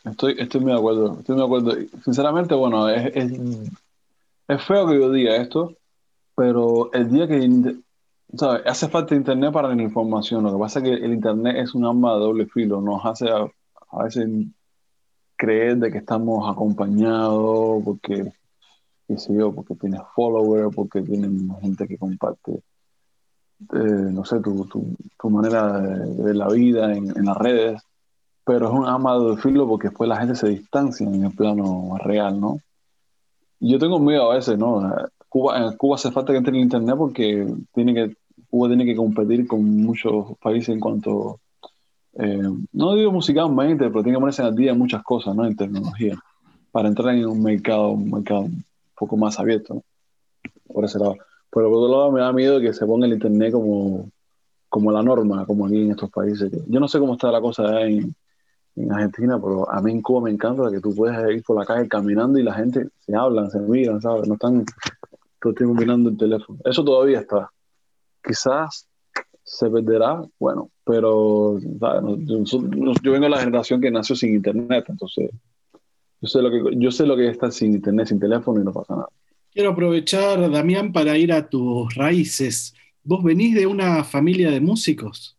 S2: Estoy, estoy muy de acuerdo, estoy muy de acuerdo. Sinceramente, bueno, es, es, es feo que yo diga esto, pero el día que, ¿sabes? Hace falta internet para la información. Lo que pasa es que el internet es un arma de doble filo, nos hace a, veces creer de que estamos acompañados porque, qué sé yo, porque tienes followers, porque tienen gente que comparte, eh, no sé, tu, tu, tu manera de, ver la vida en, en las redes pero es un arma de filo porque después la gente se distancia en el plano real, ¿no? Yo tengo miedo a veces, ¿no? Cuba, en Cuba hace falta que entre el internet porque tiene que, Cuba tiene que competir con muchos países en cuanto, eh, no digo musicalmente, pero tiene que ponerse al día en muchas cosas, ¿no? En tecnología, para entrar en un mercado, un mercado un poco más abierto, ¿no? Por ese lado. Pero por otro lado me da miedo que se ponga el internet como, como la norma, como aquí en estos países. Yo no sé cómo está la cosa allá en, en Argentina, pero a mí en Cuba me encanta que tú puedes ir por la calle caminando y la gente se hablan, se miran, ¿sabes? No están todo el tiempo mirando el teléfono. Eso todavía está. Quizás se perderá, bueno, pero yo, yo vengo de la generación que nació sin internet, entonces yo sé lo que yo sé lo que es estar sin internet, sin teléfono y no pasa nada.
S1: Quiero aprovechar, Damián, para ir a tus raíces. ¿Vos venís de una familia de músicos?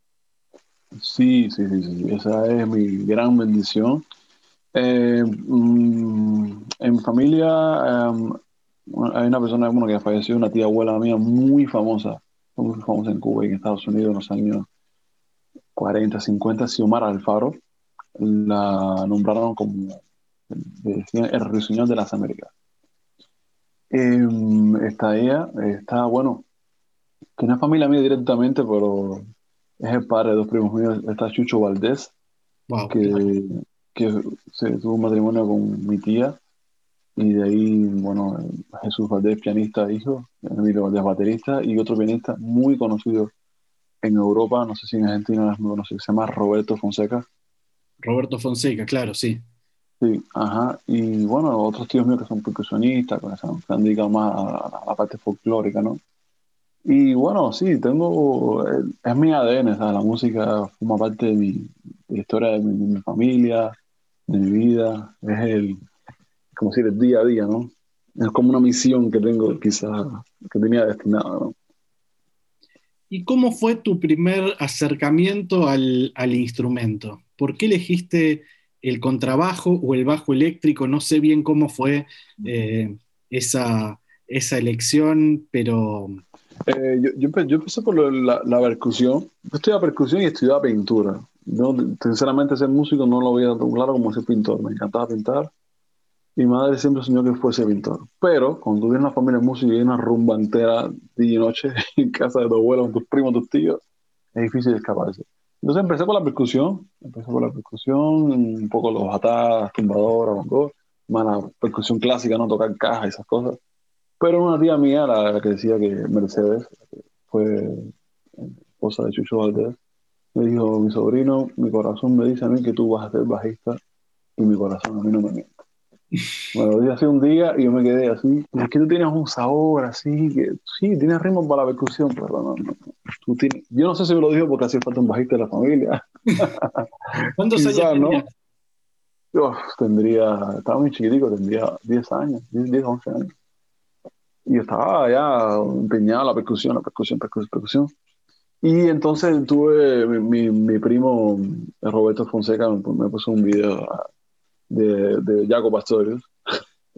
S2: Sí, sí, sí, sí, esa es mi gran bendición. Eh, mm, en mi familia em, hay una persona bueno, que falleció, una tía abuela mía muy famosa, muy famosa en Cuba y en Estados Unidos en los años 40, 50, Xiomara Alfaro. La nombraron como decían, el ruiseñor de las Américas. Em, está ella, está, bueno, que no es familia mía directamente, pero es el padre de dos primos míos, está Chucho Valdés,
S1: Wow.
S2: que, que se tuvo un matrimonio con mi tía, y de ahí, bueno, Jesús Valdés, pianista, hijo, Emilio Valdés, baterista, y otro pianista muy conocido en Europa, no sé si en Argentina conocido, se llama Roberto Fonseca.
S1: Roberto Fonseca, claro, sí.
S2: Sí, ajá, y bueno, otros tíos míos que son percusionistas, que se han, dedicado más a, a la parte folclórica, ¿no? Y bueno, sí, tengo, es mi ADN, ¿sabes? La música forma parte de mi de la historia de mi, de mi familia, de mi vida, es el, como decir, el día a día, ¿no? Es como una misión que tengo, quizás, que tenía destinada, ¿no?
S1: ¿Y cómo fue tu primer acercamiento al, al instrumento? ¿Por qué elegiste el contrabajo o el bajo eléctrico? No sé bien cómo fue eh, esa, esa elección, pero
S2: Eh, yo, yo, yo empecé por la, la percusión. Yo estudiaba percusión y estudiaba pintura. Yo, sinceramente, ser músico no lo veía tan claro como ser pintor. Me encantaba pintar. Mi madre siempre soñó que fuese pintor. Pero cuando tú una familia de música y una rumba entera día y noche en casa de tu abuelo, con tus primos, tus tíos, es difícil escaparse. Entonces empecé por la percusión, empecé por la percusión, un poco los atadas, tumbadoras, bongos, más la percusión clásica, no tocar cajas esas cosas. Pero una tía mía, la, la que decía que Mercedes, fue esposa de Chucho Valdés, me dijo, mi sobrino, mi corazón me dice a mí que tú vas a ser bajista y mi corazón a mí no me miente. Lo dije así un día y yo me quedé así. Es que tú tienes un sabor así, que sí, tienes ritmo para la percusión, pero no, no. Tú tienes... Yo no sé si me lo dijo porque hacía falta un bajista de la familia.
S1: ¿Cuántos años
S2: ¿no?
S1: tenías?
S2: Uf, tendría, estaba muy chiquitico, tendría 10 años, 10, 10, 11 años. Y estaba ya empeñado en la percusión, la percusión, percusión, percusión. Y entonces tuve, mi, mi, mi primo Roberto Fonseca me, me puso un video de, de Jaco Pastorius.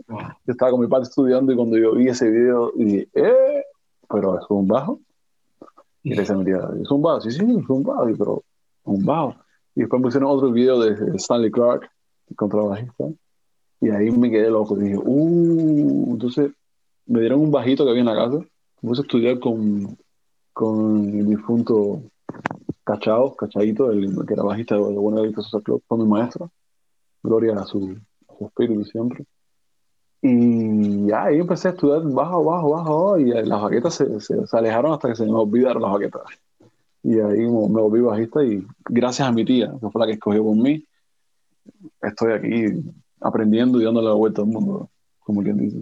S2: Yo estaba con mi padre estudiando y cuando yo vi ese video dije, ¿eh? ¿Pero es un bajo? Y le decía ¿es un bajo? Sí, sí, es un bajo, pero un bajo. Y después me pusieron otro video de Stanley Clark, el contrabajista, y ahí me quedé loco. Dije, uh, entonces me dieron un bajito que había en la casa. Me puse a estudiar con, con el difunto Cachao, Cachadito, el que era bajista de Buena Vista Social Club, fue mi maestro. Gloria a su, a su espíritu siempre. Y ahí empecé a estudiar bajo, bajo, bajo, y las baquetas se, se, se alejaron hasta que se me olvidaron las baquetas. Y ahí me, me volví bajista y gracias a mi tía, que fue la que escogió por mí, estoy aquí aprendiendo y dándole la vuelta al mundo, como quien dice.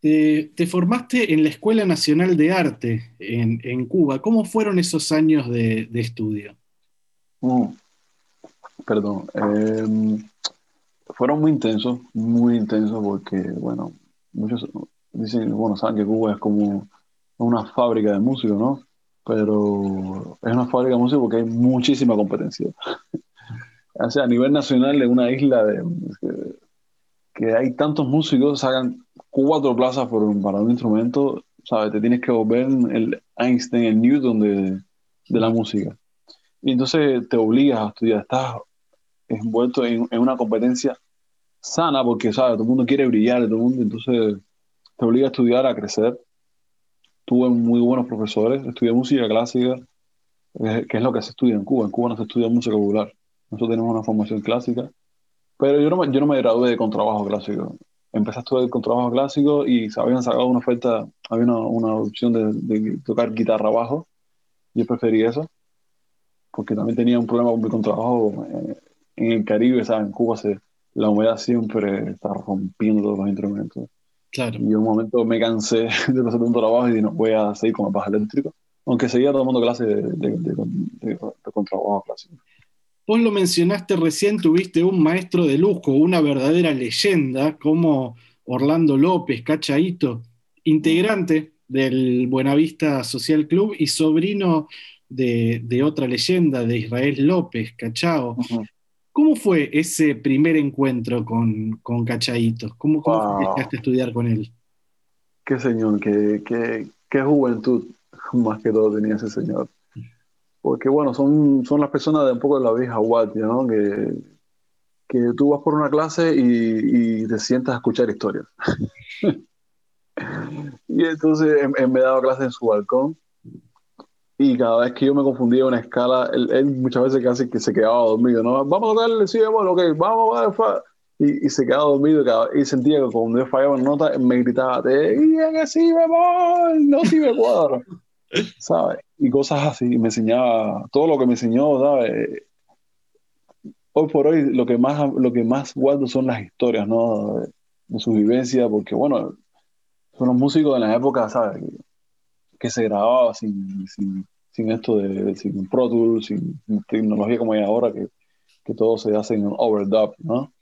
S1: Te, te formaste en la Escuela Nacional de Arte en, en Cuba. ¿Cómo fueron esos años de, de estudio?
S2: Mm, perdón. eh, fueron muy intensos, muy intensos porque, bueno, muchos dicen, bueno, saben que Cuba es como una fábrica de músicos, ¿no? Pero es una fábrica de músicos porque hay muchísima competencia. o sea, a nivel nacional, en una isla de, que, hay tantos músicos, sacan cuatro plazas por, para un instrumento, ¿sabes? Te tienes que volver el Einstein, el Newton de la música. Y entonces te obligas a estudiar, estás envuelto en, en una competencia sana porque, ¿sabes? Todo el mundo quiere brillar, todo el mundo, entonces te obliga a estudiar, a crecer. Tuve muy buenos profesores, estudié música clásica, eh, que es lo que se estudia en Cuba. En Cuba no se estudia música popular. Nosotros tenemos una formación clásica, pero yo no me, yo no me gradué de contrabajo clásico. Empecé a estudiar contrabajo clásico y habían sacado una oferta, había una, una opción de, de tocar guitarra bajo. Yo preferí eso, porque también tenía un problema con mi contrabajo eh, en el Caribe, ¿sabes? En Cuba se, la humedad siempre está rompiendo todos los instrumentos.
S1: Claro.
S2: Y en un momento me cansé de hacer un trabajo y dije, no, voy a seguir con el bajo eléctrico, aunque seguía tomando clases de, de, de, de- de contrabajo clásico.
S1: Vos lo mencionaste recién, tuviste un maestro de lujo, una verdadera leyenda como Orlando López, Cachaito, integrante del Buenavista Social Club y sobrino de, de otra leyenda, de Israel López, Cachao. ¿Cómo fue ese primer encuentro con, con Cachaito? ¿Cómo, cómo
S2: Wow.
S1: llegaste a estudiar con él?
S2: Qué señor, qué, qué, qué juventud más que todo tenía ese señor. Porque bueno, son, son las personas de un poco de la vieja guardia, ¿no? Que, que tú vas por una clase y, y te sientas a escuchar historias. y entonces él, él me daba clases en su balcón y cada vez que yo me confundía en una escala, él, él muchas veces casi que se quedaba dormido, ¿no? Vamos a tocarle, sí, bueno, ok, vamos a fa-". y, y se quedaba dormido y, cada- y sentía que cuando yo fallaba una nota, él me gritaba, te dije que sí, bemol, no si me cuadro, ¿sabes? Y cosas así, y me enseñaba todo lo que me enseñó, ¿sabes? Hoy por hoy lo que más, lo que más guardo son las historias, ¿no? De, de su vivencia, porque bueno, son los músicos de la época, ¿sabes? Que, se grababa sin, sin, sin esto de, sin Pro Tools, sin tecnología como hay ahora, que, que todo se hace en overdub, ¿no?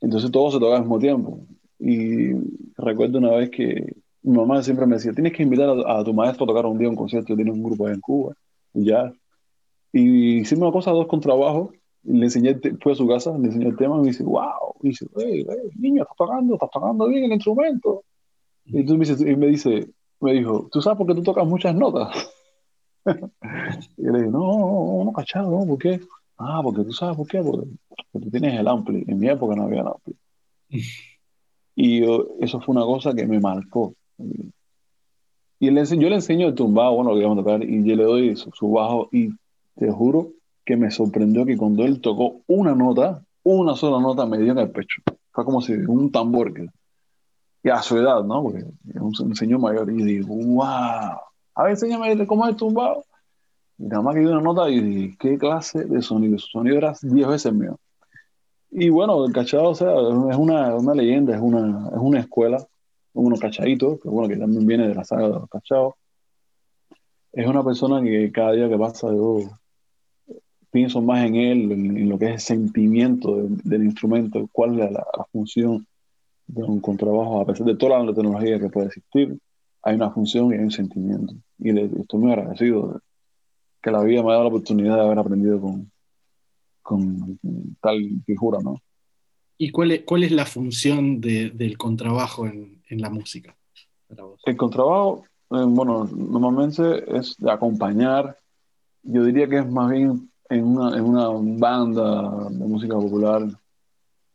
S2: Entonces todo se toca al mismo tiempo. Y recuerdo una vez que mi mamá siempre me decía, tienes que invitar a, a tu maestro a tocar un día un concierto, tiene un grupo allá en Cuba, y ya. Y hicimos una cosa, dos con trabajo, y le enseñé, fui a su casa, le enseñé el tema, y me dice, wow, y dice, hey, hey, niño, estás tocando, estás tocando bien el instrumento. Y entonces me dice, y me dice, me dijo, ¿tú sabes por qué tú tocas muchas notas? y yo le dije, no, no, no, no, cachado, ¿no? ¿Por qué? Ah, porque tú sabes por qué, porque que tú tienes el ampli. En mi época no había el ampli. Y yo- eso fue una cosa que me marcó. Y le yo le enseño el tumbado, bueno, lo que vamos a tocar, y yo le doy su, su bajo, y te juro que me sorprendió que cuando él tocó una nota, una sola nota me dio en el pecho. Fue como si un tambor. Que, a su edad, ¿no? Porque es un, un señor mayor. Y digo, wow, a ver, enséñame cómo es el tumbado. Y nada más que dio una nota y dije, ¿qué clase de sonido? Su sonido era 10 veces mío. Y bueno, el cachado, o sea, es una, una leyenda, es una, es una escuela, unos cachaditos, que bueno, que también viene de la saga de los cachados. Es una persona que cada día que pasa yo pienso más en él, en, en lo que es el sentimiento del, del instrumento, cuál es la, la función de un contrabajo, a pesar de toda la tecnología que puede existir, hay una función y hay un sentimiento. Y le, estoy muy agradecido de que la vida me ha dado la oportunidad de haber aprendido con, con tal figura, ¿no?
S1: ¿Y cuál es, cuál es la función de- del contrabajo en, en la música para vos?
S2: El contrabajo, eh, bueno, normalmente es de acompañar, yo diría que es más bien en una, en una banda de música popular,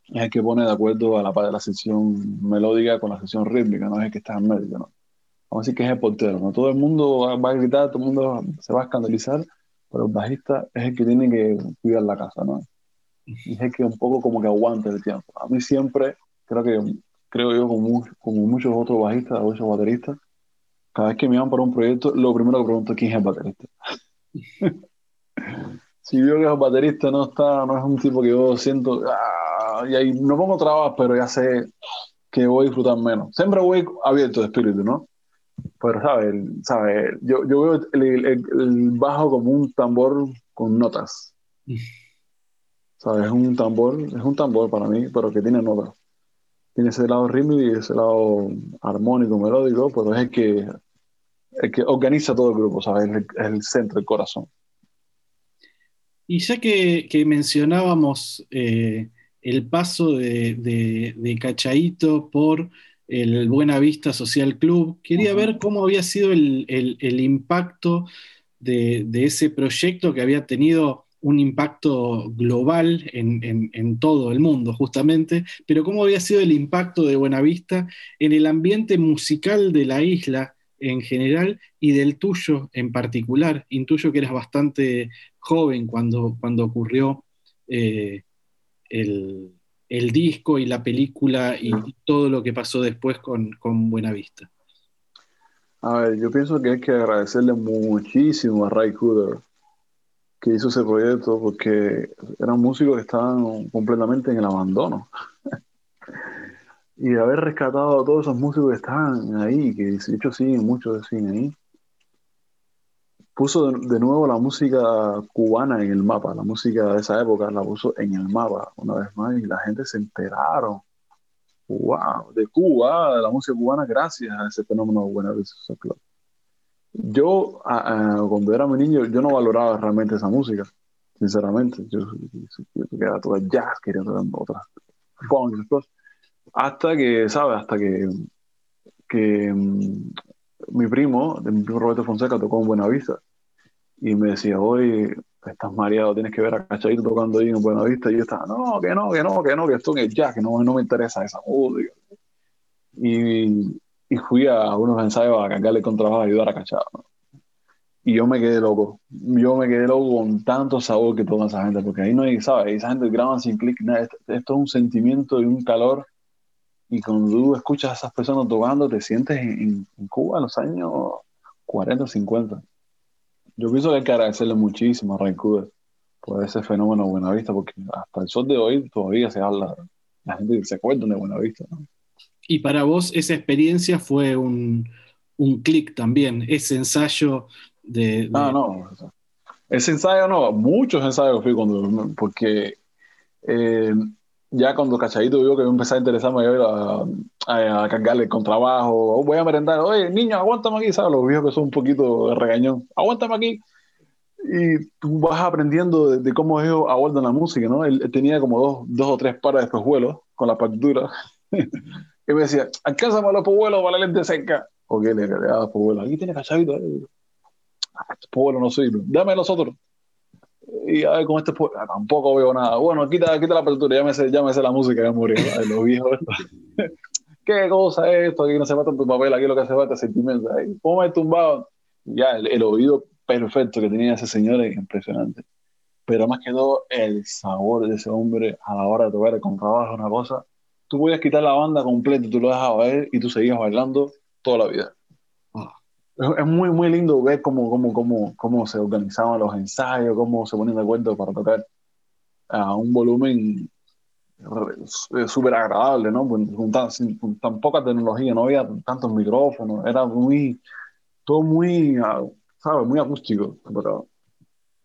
S2: es el que pone de acuerdo a la parte de la sección melódica con la sección rítmica, no es el que está en medio, ¿no? Vamos a decir que es el portero, ¿no? Todo el mundo va a gritar, todo el mundo se va a escandalizar, pero el bajista es el que tiene que cuidar la casa, ¿no? Y es el que un poco como que aguanta el tiempo. A mí siempre, creo que, creo yo, como, como muchos otros bajistas, muchos bateristas, cada vez que me llaman para un proyecto, lo primero que pregunto es quién es el baterista. si veo que el baterista no está, no es un tipo que yo siento, ah, y ahí no pongo trabas, pero ya sé que voy a disfrutar menos. Siempre voy abierto de espíritu, ¿no? Pero, ¿sabes? ¿Sabe? Yo, yo veo el, el- el bajo como un tambor con notas. ¿Sabes? Es un tambor, es un tambor para mí, pero que tiene notas. Tiene ese lado rítmico y ese lado armónico, melódico, pero es el que, el que organiza todo el grupo, ¿sabes? Es el, el centro, el corazón.
S1: Y ya que, que mencionábamos eh, el paso de, de, de Cachaíto por el Buena Vista Social Club, quería ver cómo había sido el, el- el impacto de, de ese proyecto que había tenido un impacto global en, en- en todo el mundo, justamente, pero cómo había sido el impacto de Buenavista en el ambiente musical de la isla en general y del tuyo en particular. Intuyo que eras bastante joven cuando, cuando ocurrió eh, el, el disco y la película y, todo lo que pasó después con, con Buenavista.
S2: A ver, yo pienso que hay que agradecerle muchísimo a Ray Cooder que hizo ese proyecto porque eran músicos que estaban completamente en el abandono. y de haber rescatado a todos esos músicos que estaban ahí, que de hecho siguen, muchos siguen ahí, puso de, nuevo la música cubana en el mapa, la música de esa época la puso en el mapa una vez más y la gente se enteraron. Wow, de Cuba, de la música cubana, gracias a ese fenómeno de Buena Vista Club. Yo, a- a- cuando era mi niño, yo no valoraba realmente esa música, sinceramente. Yo, yo, yo quería tocar jazz, quería tocar otras. Hasta que, ¿sabes? Hasta que, que mm, mi primo, mi primo Roberto Fonseca, tocó en Buenavista y me decía, oye, estás mareado, tienes que ver a Cachadito tocando ahí en Buenavista. Y yo estaba, no, que no, que no, que no, que esto es jazz, que no, no me interesa esa música. Y, y fui a unos ensayos a cargarle el contrabajo a ayudar a Cachado. ¿no? Y yo me quedé loco. Yo me quedé loco con tanto sabor que toca esa gente, porque ahí no hay, ¿sabes? Esa gente graba sin clic, nada. Esto, esto es un sentimiento y un calor. Y cuando tú escuchas a esas personas tocando, te sientes en, en- Cuba en los años 40, 50. Yo pienso que hay que agradecerle muchísimo a Ray por ese fenómeno de Buenavista, porque hasta el sol de hoy todavía se habla, la gente se acuerda de Buenavista. ¿no?
S1: Y para vos esa experiencia fue un, un clic también, ese ensayo de... de-
S2: No, no. o Ese ensayo no, muchos ensayos fui cuando, porque eh, ya cuando Cachadito vio que yo empecé a interesarme a, a, a cargarle el contrabajo, oh, voy a merendar, oye, niño, aguántame aquí, ¿sabes? Los viejos que son un poquito de regañón, aguántame aquí. Y tú vas aprendiendo de, de cómo ellos abordan la música, ¿no? Él, él tenía como dos, dos o tres pares de espejuelos con la partitura. y me decía, alcánzame los espejuelos para la lente seca. Ok, le, le daba espejuelos. Aquí tiene Cachadito. eh. Ah, espejuelos no sirven. Dame los otros. Y a ver, con este ah, tampoco veo nada. Bueno, quita, quita la apertura, me me sé la música, ya murió. Ay, los viejos. ¿Qué cosa es esto? Aquí no se falta tu papel, aquí lo que hace falta es sentimiento. Ay, Ponme tumbado. Ya, el, el oído perfecto que tenía ese señor es impresionante. Pero más que todo, el sabor de ese hombre a la hora de tocar con trabajo, una cosa. Tú podías quitar la banda completa, tú lo dejabas él y tú seguías bailando toda la vida. Es, muy, muy lindo ver cómo, cómo, cómo, cómo se organizaban los ensayos, cómo se ponían de acuerdo para tocar a un volumen re- súper agradable, ¿no? Con, con tan, con tan poca tecnología, no había tantos micrófonos, era muy, todo muy, ah, ¿sabes? Muy acústico. Pero,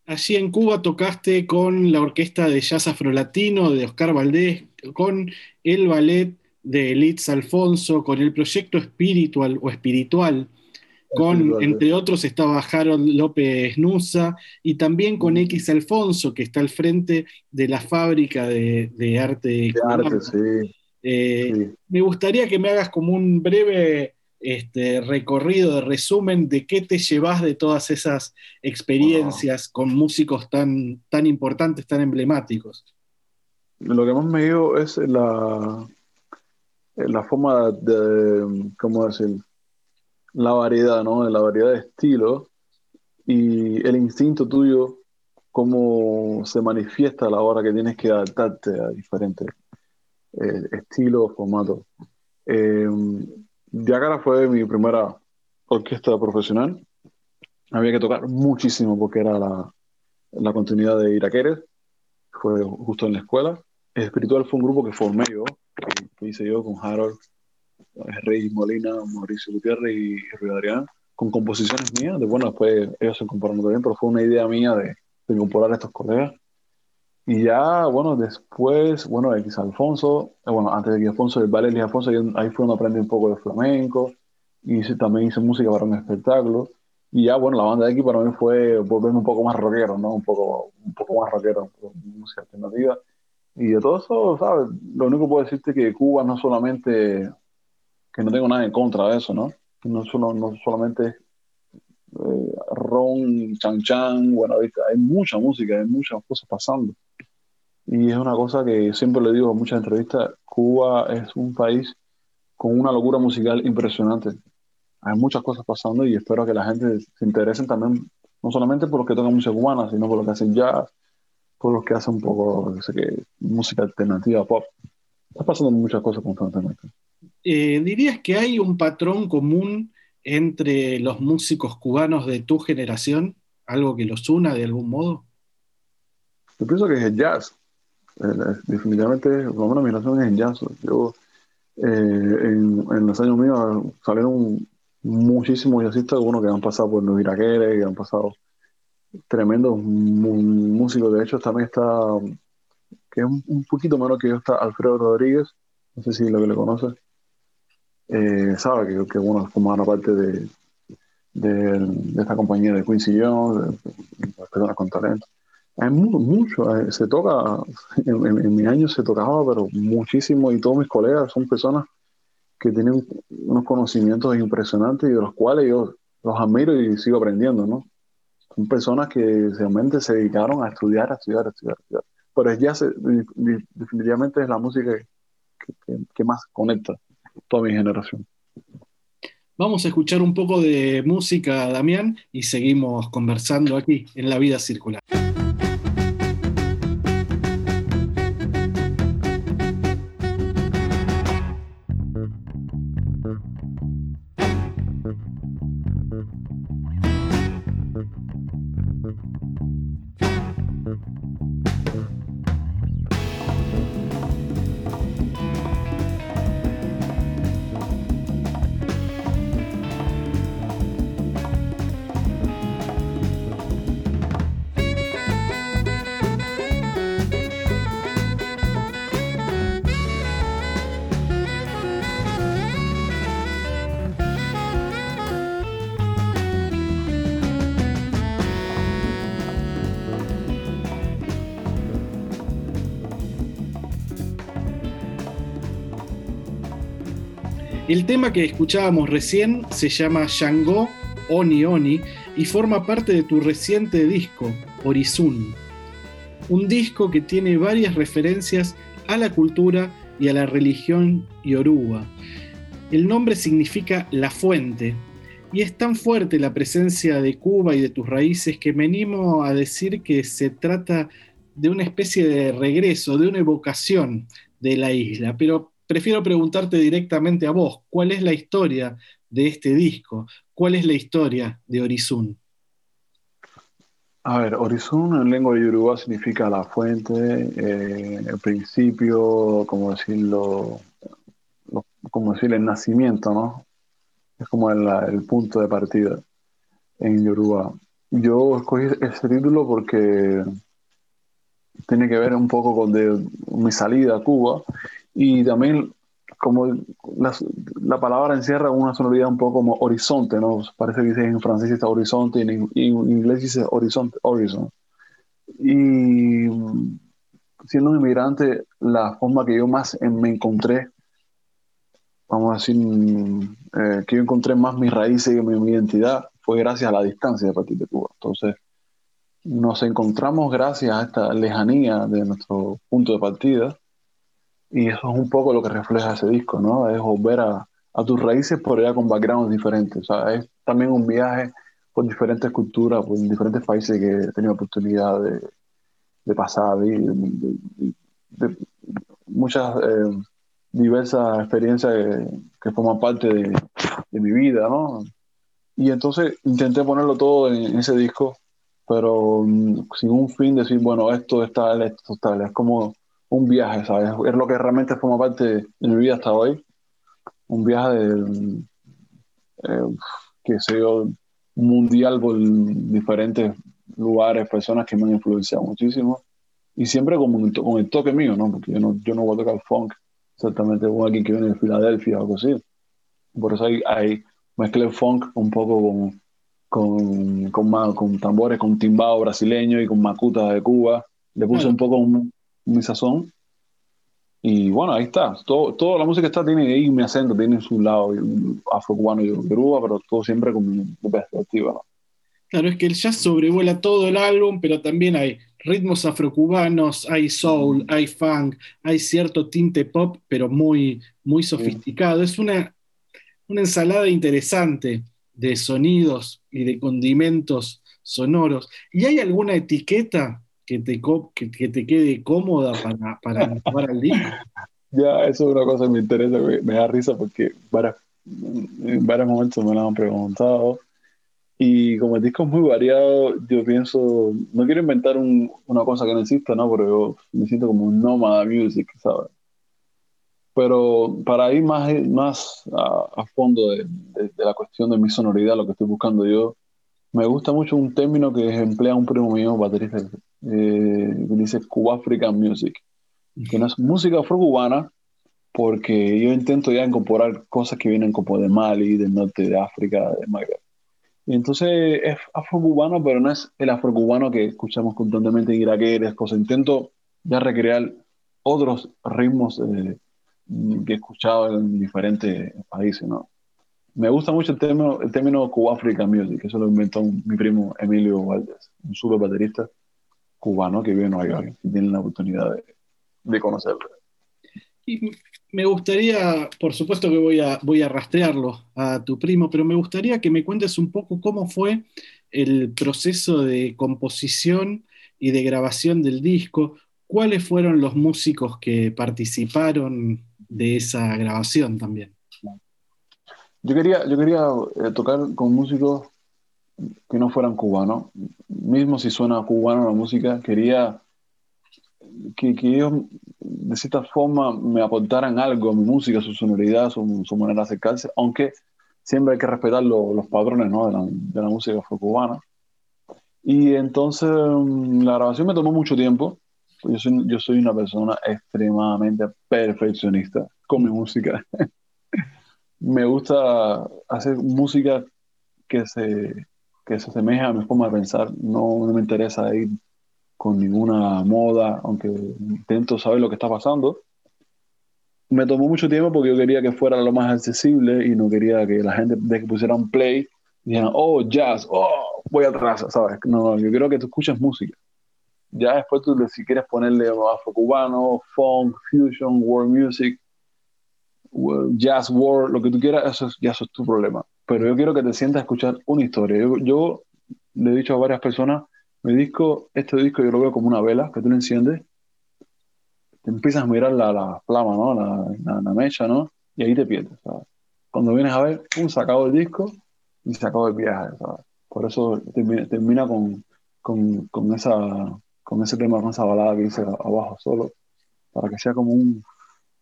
S1: Allí en Cuba tocaste con la orquesta de jazz afrolatino de Oscar Valdés, con el ballet de Litz Alfonso, con el proyecto espiritual o espiritual, con, entre otros, estaba Harold López Nusa y también con X Alfonso, que está al frente de la fábrica de, de arte.
S2: de arte, sí,
S1: Eh,
S2: sí.
S1: Me gustaría que me hagas como un breve este, recorrido de resumen de qué te llevas de todas esas experiencias con músicos tan, tan importantes, tan emblemáticos.
S2: Lo que más me dio es la, la forma de, ¿cómo decir? La variedad, ¿no? La variedad de estilos y el instinto tuyo, cómo se manifiesta a la hora que tienes que adaptarte a diferentes eh, estilos, formatos. Eh, Yacara fue mi primera orquesta profesional. Había que tocar muchísimo porque era la, continuidad de Iraqueres. Fue justo en la escuela. Espiritual fue un grupo que formé yo, que, hice yo con Harold, Rey Molina, Mauricio Gutiérrez y Ruiz Adrián, con composiciones mías. De, bueno, después ellos se componen también, pero fue una idea mía de, de incorporar a estos colegas. Y ya, bueno, después, bueno, X Alfonso, eh, bueno, antes de X Alfonso, el ballet X Alfonso, yo- ahí fue donde aprendí un poco de flamenco, y hice- también hice música para un espectáculo. Y ya, bueno, la banda de aquí para mí fue volverme un poco más rockero, ¿no? Un poco, un poco más rockero, un poco de música alternativa. Y de todo eso, ¿sabes? Lo único que puedo decirte es que Cuba no solamente, que no tengo nada en contra de eso, ¿no? No, solo, no solamente eh, ron, chan chan, bueno, ¿viste? hay mucha música, hay muchas cosas pasando. Y es una cosa que siempre le digo en muchas entrevistas, Cuba es un país con una locura musical impresionante. Hay muchas cosas pasando y espero que la gente se interese también, no solamente por los que tocan música cubana, sino por los que hacen jazz, por los que hacen un poco, no sé qué, música alternativa, pop. Está pasando muchas cosas constantemente.
S1: Eh, ¿Dirías que hay un patrón común entre los músicos cubanos de tu generación? ¿Algo que los una de algún modo?
S2: Yo pienso que es el jazz. Eh, definitivamente, por lo menos es el jazz. Yo, eh, en, los años míos salieron muchísimos jazzistas, unos que han pasado por los iraqueres, que han pasado tremendos músicos. De hecho, también está, que es un, un poquito menor que yo, está Alfredo Rodríguez. No sé si lo que le conoces. Eh, sabe que, que bueno, formaron parte de, de, de esta compañía de Quincy Jones, de personas con talento. Hay mu- mucho, eh, se toca, en, en- en mi año se tocaba, pero muchísimo, y todos mis colegas son personas que tienen unos conocimientos impresionantes y de los cuales yo los admiro y sigo aprendiendo, ¿no? Son personas que realmente se dedicaron a estudiar, a estudiar, a estudiar, a estudiar. Pero ya se, definitivamente es la música que, que- que más conecta toda mi generación.
S1: Vamos a escuchar un poco de música, Damián, y seguimos conversando aquí en La Vida Circular. El tema que escuchábamos recién se llama Shango Oni Oni y forma parte de tu reciente disco, Horizon. un disco que tiene varias referencias a la cultura y a la religión yoruba. El nombre significa la fuente, y es tan fuerte la presencia de Cuba y de tus raíces que me animo a decir que se trata de una especie de regreso, de una evocación de la isla. Pero prefiero preguntarte directamente a vos, ¿cuál es la historia de este disco? ¿Cuál es la historia de Horizon?
S2: A ver, Horizon en lengua yoruba significa la fuente, eh, el principio, como decirlo, lo- como decir el nacimiento, ¿no? Es como el, punto de partida en Yoruba. Yo escogí ese título porque tiene que ver un poco con de, mi salida a Cuba y también como la, la palabra encierra una sonoridad un poco como horizonte, ¿no? Parece que dice en francés está horizonte y en, y en inglés dice horizonte, horizon. Y siendo un inmigrante, la forma que yo más me encontré, vamos a decir, eh, que yo encontré más mis raíces y mi, mi identidad fue gracias a la distancia a partir de Cuba. Entonces, nos encontramos gracias a esta lejanía de nuestro punto de partida y eso es un poco lo que refleja ese disco, ¿no? Es volver a, a tus raíces por allá con backgrounds diferentes. O sea, es también un viaje por diferentes culturas, por diferentes países que he tenido oportunidad de, de pasar, de, de, de, muchas eh, diversas experiencias que, que, forman parte de, mi vida, ¿no? Y entonces intenté ponerlo todo en, en ese disco, pero mm, sin un fin de decir, bueno, esto está, esto está, es como un viaje, ¿sabes? Es lo que realmente forma parte de mi vida hasta hoy. Un viaje de, eh, que sé yo, mundial por diferentes lugares, personas que me han influenciado muchísimo. Y siempre con, con el toque mío, ¿no? Porque yo no, yo no voy a tocar funk exactamente como alguien que viene de Filadelfia o algo así. Por eso hay, hay mezclé funk un poco con, con, con, con tambores, con timbao brasileño y con macuta de Cuba. Le puse un poco un, mi sazón. Y bueno, ahí está. Todo, toda la música está, tiene ahí mi acento, tiene su lado afrocubano y yoruba, pero todo siempre con mi perspectiva. ¿no?
S1: Claro, es que el jazz sobrevuela todo el álbum, pero también hay ritmos afrocubanos, hay soul, hay funk, hay cierto tinte pop, pero muy, muy sofisticado. Sí. Es una, una ensalada interesante de sonidos y de condimentos sonoros. ¿Y hay alguna etiqueta que te, que, que te quede cómoda para, para jugar al disco?
S2: Ya, eso es una cosa que me interesa, me da risa porque varias, en varios momentos me lo han preguntado. Y como el disco es muy variado, yo pienso, no quiero inventar un, una cosa que no exista, ¿no? Pero yo me siento como un nómada music, ¿sabes? Pero para ir más, más a, a fondo de, de, de, la cuestión de mi sonoridad, lo que estoy buscando yo, me gusta mucho un término que emplea un primo mío, baterista, eh, dice Cuba African Music, que no es música afro-cubana, porque yo intento ya incorporar cosas que vienen como de Mali, del norte de África, de Magreb. Entonces es afro-cubano, pero no es el afro-cubano que escuchamos constantemente en iraqueres, cosas. Intento ya recrear otros ritmos eh, que he escuchado en diferentes países, ¿no? Me gusta mucho el término, el término Cuba-Africa Music, eso lo inventó mi primo Emilio Valdés, un super baterista cubano que vive en Nueva York y tiene la oportunidad de, de conocerlo.
S1: Y me gustaría, por supuesto que voy a, voy a rastrearlo a tu primo, pero me gustaría que me cuentes un poco cómo fue el proceso de composición y de grabación del disco, cuáles fueron los músicos que participaron de esa grabación también.
S2: Yo quería, yo quería eh, tocar con músicos que no fueran cubanos, mismo si suena cubano la música, quería que, que, ellos de cierta forma me aportaran algo a mi música, su sonoridad, su, su manera de acercarse, aunque siempre hay que respetar lo, los patrones ¿no? de, la, de, la, música afrocubana. Y entonces la grabación me tomó mucho tiempo. Yo soy, yo soy una persona extremadamente perfeccionista con mi música. me gusta hacer música que se, que se asemeja a mi forma de pensar. No, no me interesa ir con ninguna moda, aunque intento saber lo que está pasando. Me tomó mucho tiempo porque yo quería que fuera lo más accesible y no quería que la gente de que pusiera un play dijeran, oh, jazz, oh, voy atrás, ¿sabes? No, yo quiero que tú escuches música. Ya después tú, si quieres ponerle afro-cubano, funk, fusion, world music, jazz world, lo que tú quieras, eso es, ya eso es tu problema. Pero yo quiero que te sientas a escuchar una historia. Yo, le he dicho a varias personas, mi disco, este disco yo lo veo como una vela que tú le enciendes, te empiezas a mirar la, la ¿no? La, la, la mecha, ¿no? Y ahí te pierdes. Cuando vienes a ver, pum, se acabó el disco y se acabó el viaje. Por eso termina, termina con, con, con esa, con ese tema, con esa balada que dice abajo solo, para que sea como un,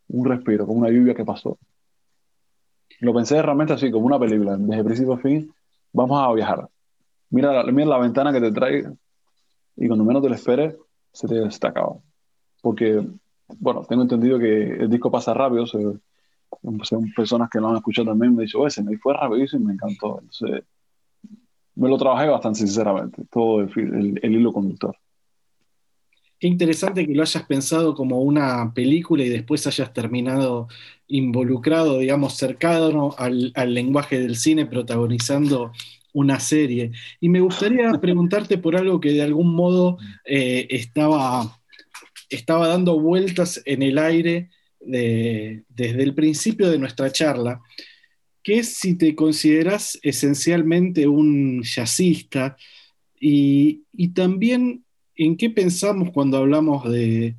S2: un respiro, como una lluvia que pasó. Lo pensé realmente así, como una película, desde principio a fin, vamos a viajar. Mira, la- mira la ventana que te trae y cuando menos te lo esperes, se te, se te acaba. Porque, bueno, tengo entendido que el disco pasa rápido, son personas que lo han escuchado también, me han dicho, oye, se me fue rapidísimo y me encantó. Entonces, me lo trabajé bastante sinceramente, todo el, el- el hilo conductor.
S1: Qué interesante que lo hayas pensado como una película y después hayas terminado involucrado, digamos, cercano al, al lenguaje del cine, protagonizando una serie. Y me gustaría preguntarte por algo que de algún modo eh, estaba, estaba dando vueltas en el aire de- desde el principio de nuestra charla, que es si te consideras esencialmente un jazzista y, y también en qué pensamos cuando hablamos de,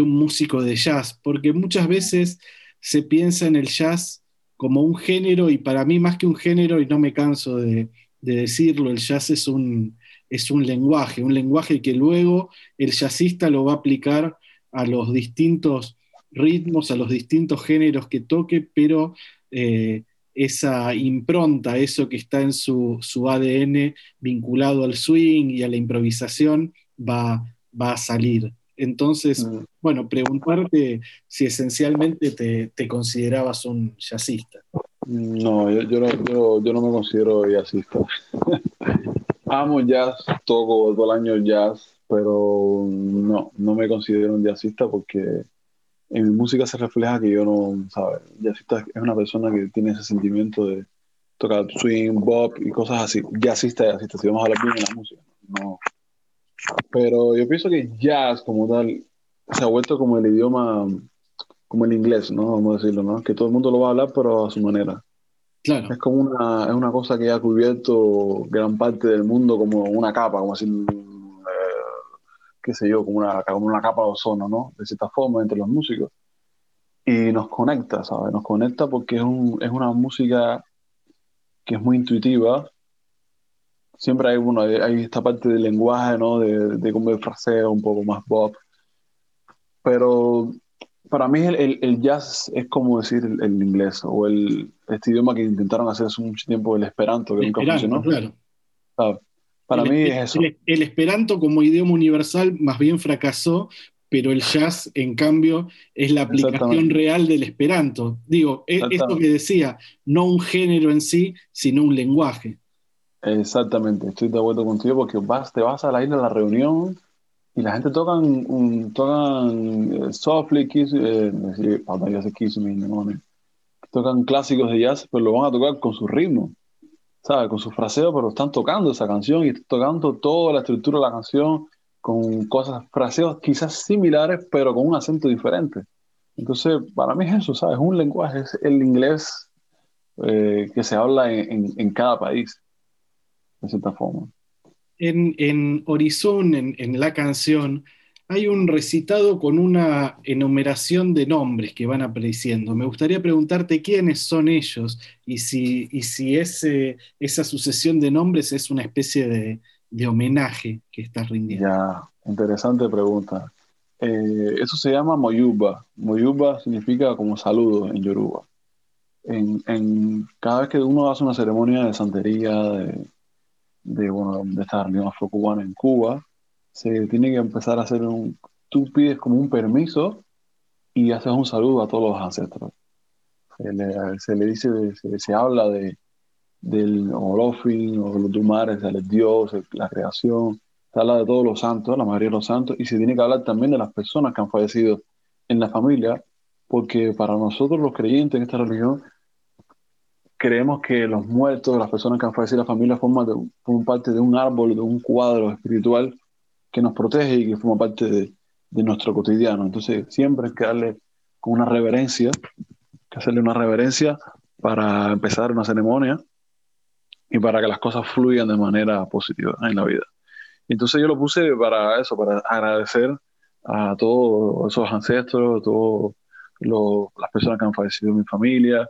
S1: un músico de jazz, porque muchas veces se piensa en el jazz como un género y para mí más que un género, y no me canso de, de decirlo, el jazz es un, es un lenguaje, un lenguaje que luego el jazzista lo va a aplicar a los distintos ritmos, a los distintos géneros que toque, pero eh, esa impronta, eso que está en su ADN vinculado al swing y a la improvisación, va, va a salir. Entonces,
S2: Mm.
S1: bueno, preguntarte si esencialmente te, te considerabas un jazzista.
S2: No, yo, yo no, yo, yo no me considero jazzista. Amo jazz, toco todo el año jazz, pero no, no me considero un jazzista porque en mi música se refleja que yo no, ¿sabes? Jazzista es una persona que tiene ese sentimiento de tocar swing, bop y cosas así. Jazzista, jazzista, si vamos a hablar bien en la música, no. Pero yo pienso que jazz como tal se ha vuelto como el idioma, como el inglés, ¿no? Vamos a decirlo, ¿no? Que todo el mundo lo va a hablar, pero a su manera.
S1: Claro,
S2: Es como una, es una cosa que ha cubierto gran parte del mundo como una capa, como así, qué sé yo, como una, como una capa de ozono, ¿no? De cierta forma, entre los músicos. Y nos conecta, ¿sabes? Nos conecta porque es, un, es una música que es muy intuitiva. Siempre hay, bueno, hay, esta parte del lenguaje, ¿no? De, de como el fraseo, un poco más pop. Pero para mí el, el- el jazz es como decir el, el inglés o el, este idioma que intentaron hacer hace mucho tiempo, el esperanto, que nunca
S1: esperanto,
S2: funcionó.
S1: claro.
S2: ¿sabes? Para mí es eso.
S1: El, esperanto como idioma universal más bien fracasó, pero el jazz, en cambio, es la aplicación real del esperanto. Digo, e- esto que decía, no un género en sí, sino un lenguaje.
S2: Exactamente, estoy de acuerdo contigo porque vas, te vas a la isla a la reunión y la gente tocan, un, tocan eh, softly, kiss, eh, ya sé kiss me, no, no. tocan clásicos de jazz, pero lo van a tocar con su ritmo, ¿sabes? Con su fraseo, pero están tocando esa canción y están tocando toda la estructura de la canción con cosas, fraseos quizás similares, pero con un acento diferente. Entonces, para mí es eso, ¿sabes? Es un lenguaje, es el inglés eh, que se habla en, en- en cada país, de cierta forma.
S1: En, en Horizon, en, en la canción, hay un recitado con una enumeración de nombres que van apareciendo. Me gustaría preguntarte quiénes son ellos y si, y si ese, esa sucesión de nombres es una especie de, de homenaje que estás rindiendo.
S2: Ya, interesante pregunta. Eh, eso se llama Moyuba. Moyuba significa como saludo en Yoruba. En, en- cada vez que uno hace una ceremonia de santería, de, de, bueno, de esta religión afrocubana en Cuba, se tiene que empezar a hacer un... Tú pides como un permiso y haces un saludo a todos los ancestros. Se le, se le dice, se, se habla de, del Olofin o los Dumares, del Dios, la creación, se habla de todos los santos, la mayoría de los santos, y se tiene que hablar también de las personas que han fallecido en la familia, porque para nosotros los creyentes en esta religión, creemos que los muertos, las personas que han fallecido la familia, forman, de- parte de un árbol, de un cuadro espiritual que nos protege y que forma parte de, de nuestro cotidiano. Entonces, siempre hay que darle con una reverencia, que hacerle una reverencia para empezar una ceremonia y para que las cosas fluyan de manera positiva en la vida. Entonces yo lo puse para eso, para agradecer a todos esos ancestros, a todas las personas que han fallecido en mi familia.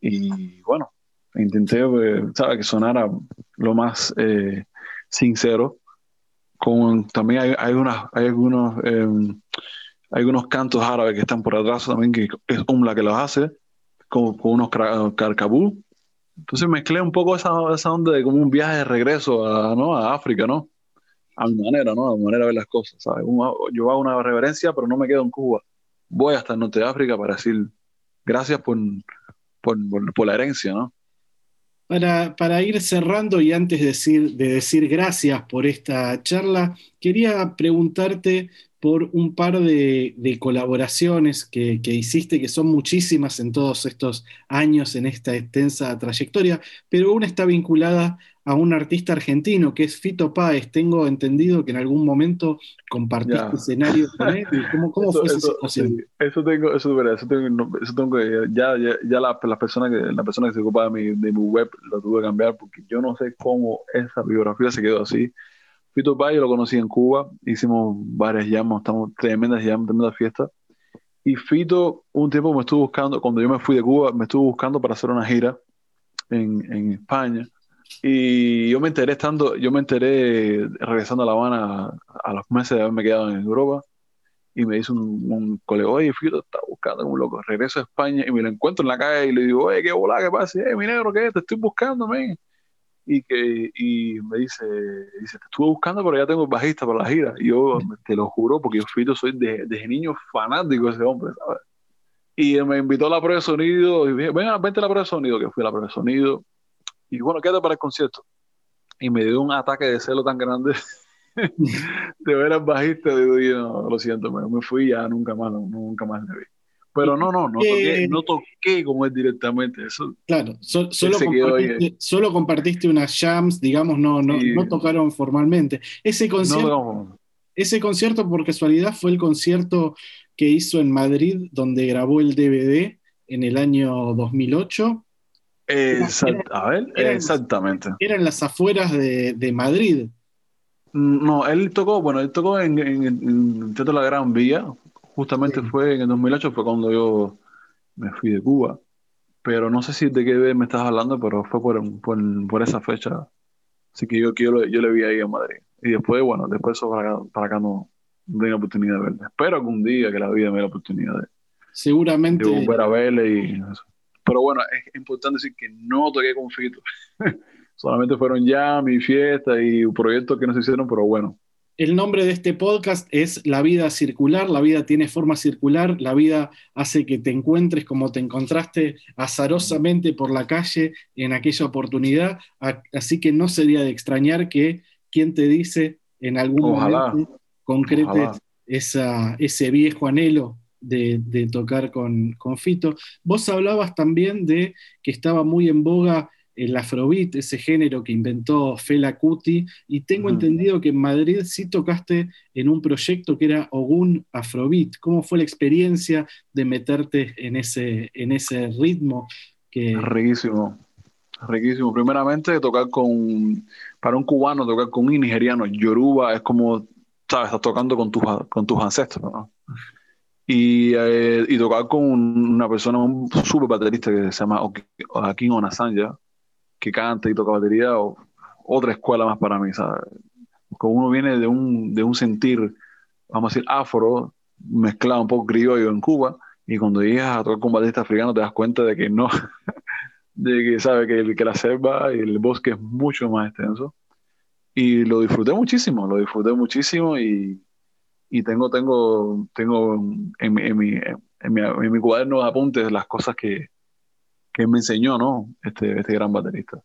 S2: Y bueno, intenté eh, ¿sabe? que sonara lo más eh, sincero. Con, también hay, hay, unas, hay algunos, eh, hay unos cantos árabes que están por atrás también, que es Umla que los hace, con, con unos carcabú. Entonces mezclé un poco esa, esa onda de como un viaje de regreso a, ¿no? a África, ¿no? A mi manera, ¿no? A mi manera de ver las cosas, ¿sabes? Yo hago una reverencia, pero no me quedo en Cuba. Voy hasta el norte de África para decir gracias por, por, la herencia, ¿no?
S1: Para, para ir cerrando y antes de decir, de decir gracias por esta charla, quería preguntarte por un par de, de colaboraciones que, que hiciste, que son muchísimas en todos estos años, en esta extensa trayectoria, pero una está vinculada a un artista argentino que es Fito Páez. Tengo entendido que en algún momento compartiste
S2: Ya.
S1: escenario con él. ¿Cómo, cómo
S2: Eso-
S1: fue esa situación?
S2: eso tengo, eso eso tengo, eso tengo ya, ya, ya la, la persona que, la persona que se ocupa de mi, de mi web lo tuve que cambiar porque yo no sé cómo esa biografía se quedó así. Fito Páez yo lo conocí en Cuba, hicimos varias llamas, estamos tremendas llamas, tremendas fiestas. Y Fito, un tiempo me estuvo buscando, cuando yo me fui de Cuba, me estuvo buscando para hacer una gira en, España. Y yo me enteré estando, yo me enteré regresando a La Habana a los meses de haberme quedado en Europa y me dice un, colega, oye, Fito está buscando como loco. Regreso a España y me lo encuentro en la calle y le digo, oye, qué bola, qué pasa, eh, mi negro, ¿qué? Te estoy buscando, men. Y, que, y me dice, dice, te estuve buscando, pero ya tengo el bajista para la gira. Y yo te lo juro, porque yo Fito soy de- desde niño fanático de ese hombre, ¿sabes? Y me invitó a la prueba de sonido, y dije, venga, vente a la prueba de sonido, que fui a la prueba de sonido. Y bueno, quédate para el concierto. Y me dio un ataque de celo tan grande de ver al bajista, digo, yo, no, lo siento, me, me fui ya nunca más, no- nunca más le vi. Pero no, no, no toqué, no toqué con él directamente. Eso,
S1: Claro, so- solo, compartiste, solo compartiste unas jams, digamos, no, no,
S2: Sí.
S1: no tocaron formalmente. Ese concierto, ese concierto, por casualidad, fue el concierto que hizo en Madrid, donde grabó el DVD en el año 2008.
S2: Exact- a ver,
S1: era-
S2: exactamente.
S1: Era en las afueras de, de Madrid.
S2: No, él tocó, bueno, él tocó en, en, en el Teatro La Gran Vía, justamente
S1: Sí.
S2: fue en el 2008, fue cuando yo me fui de Cuba, pero no sé si de qué me estás hablando, pero fue por, por, por esa fecha, así que yo, yo, lo- yo le vi ahí en Madrid, y después, bueno, después eso para acá, para acá no, no tengo la oportunidad de verle, espero algún día que la vida me dé la oportunidad de,
S1: Seguramente.
S2: de volver a verle y eso. Pero bueno, es importante decir que no toqué con Fito, solamente fueron ya mi fiesta y proyectos que no se hicieron, pero bueno.
S1: El nombre de este podcast es La vida circular, la vida tiene forma circular, la vida hace que te encuentres como te encontraste azarosamente por la calle en aquella oportunidad, así que no sería de extrañar que quien te dice en algún
S2: Ojalá.
S1: momento esa, ese viejo anhelo de, de tocar con, con Fito. Vos hablabas también de que estaba muy en boga el afrobeat, ese género que inventó Fela Kuti, y tengo entendido que en Madrid sí tocaste en un proyecto que era Ogun Afrobeat. ¿Cómo fue la experiencia de meterte en ese, en ese ritmo? Que,
S2: Riquísimo, riquísimo. Primeramente, tocar con, para un cubano, tocar con un nigeriano, Yoruba, es como, sabes, estás tocando con tus, con tus ancestros, ¿no? Y, eh, y tocar con una persona, un super baterista que se llama Joaquín Onasanya, que canta y toca batería, o- otra escuela más para mí, ¿sabes? Como uno viene de un, de un sentir, vamos a decir, afro, mezclado un poco criollo en Cuba, y cuando llegas a tocar con un baterista africano te das cuenta de que no, de que sabe que, que la selva y el bosque es mucho más extenso. Y lo disfruté muchísimo, lo disfruté muchísimo y, y tengo, tengo, tengo en, en, mi, en, mi, en mi cuaderno de apuntes las cosas que, que me enseñó, ¿no? Este, este gran baterista.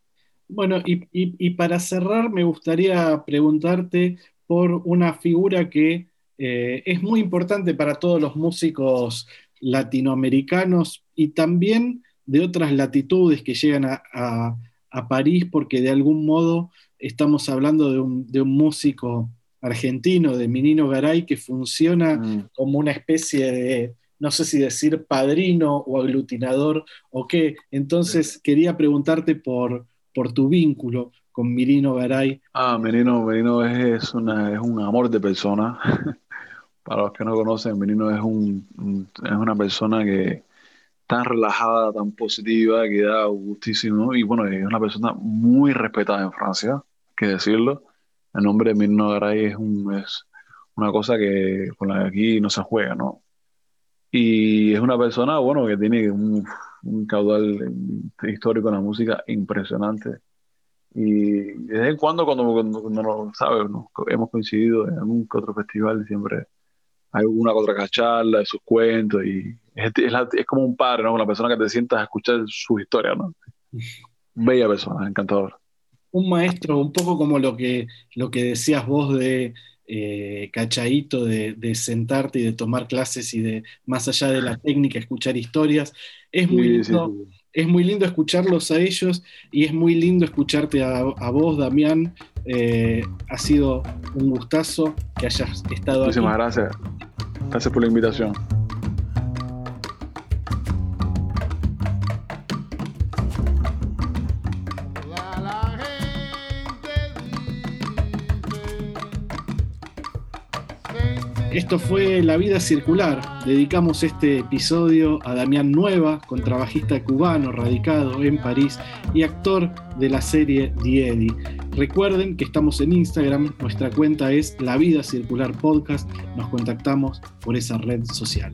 S1: Bueno, y, y- y para cerrar, me gustaría preguntarte por una figura que eh, es muy importante para todos los músicos latinoamericanos y también de otras latitudes que llegan a, a- a París, porque de algún modo estamos hablando de un, de un músico argentino de Minino Garay que funciona
S2: Mm.
S1: como una especie de, no sé si decir padrino o aglutinador o qué. Entonces quería preguntarte por, por tu vínculo con Mirino Garay.
S2: Ah, Menino, Menino es, es una, es un amor de persona. Para los que no conocen, Menino es, un, es una persona que tan relajada, tan positiva, que da gustísimo. Y bueno, es una persona muy respetada en Francia, hay que decirlo. El nombre de Menino Garay es, un, es una cosa que con la que aquí no se juega, ¿no? Y es una persona, bueno, que tiene un, un caudal histórico en la música impresionante. Y de vez en cuando, cuando, cuando, cuando nos, ¿sabes? Hemos coincidido en algún que otro festival, siempre hay que otra charla de sus cuentos y es, es, la- es como un padre, ¿no? Una persona que te sientas a escuchar su historia, ¿no? Bella persona, encantador.
S1: Un maestro, un poco como lo que, lo que decías vos de eh, Cachaíto, de, de sentarte y de tomar clases y de, más allá de la técnica, escuchar historias. Es muy
S2: Sí, sí,
S1: lindo.
S2: sí.
S1: Es muy lindo escucharlos a ellos y es muy lindo escucharte a, a vos, Damián. Eh, ha sido un gustazo que hayas estado aquí.
S2: Muchísimas gracias. Gracias por la invitación.
S1: Esto fue La Vida Circular. Dedicamos este episodio a Damián Nueva, contrabajista cubano radicado en París y actor de la serie Eddie. Recuerden que estamos en Instagram, nuestra cuenta es La Vida Circular Podcast. Nos contactamos por esa red social.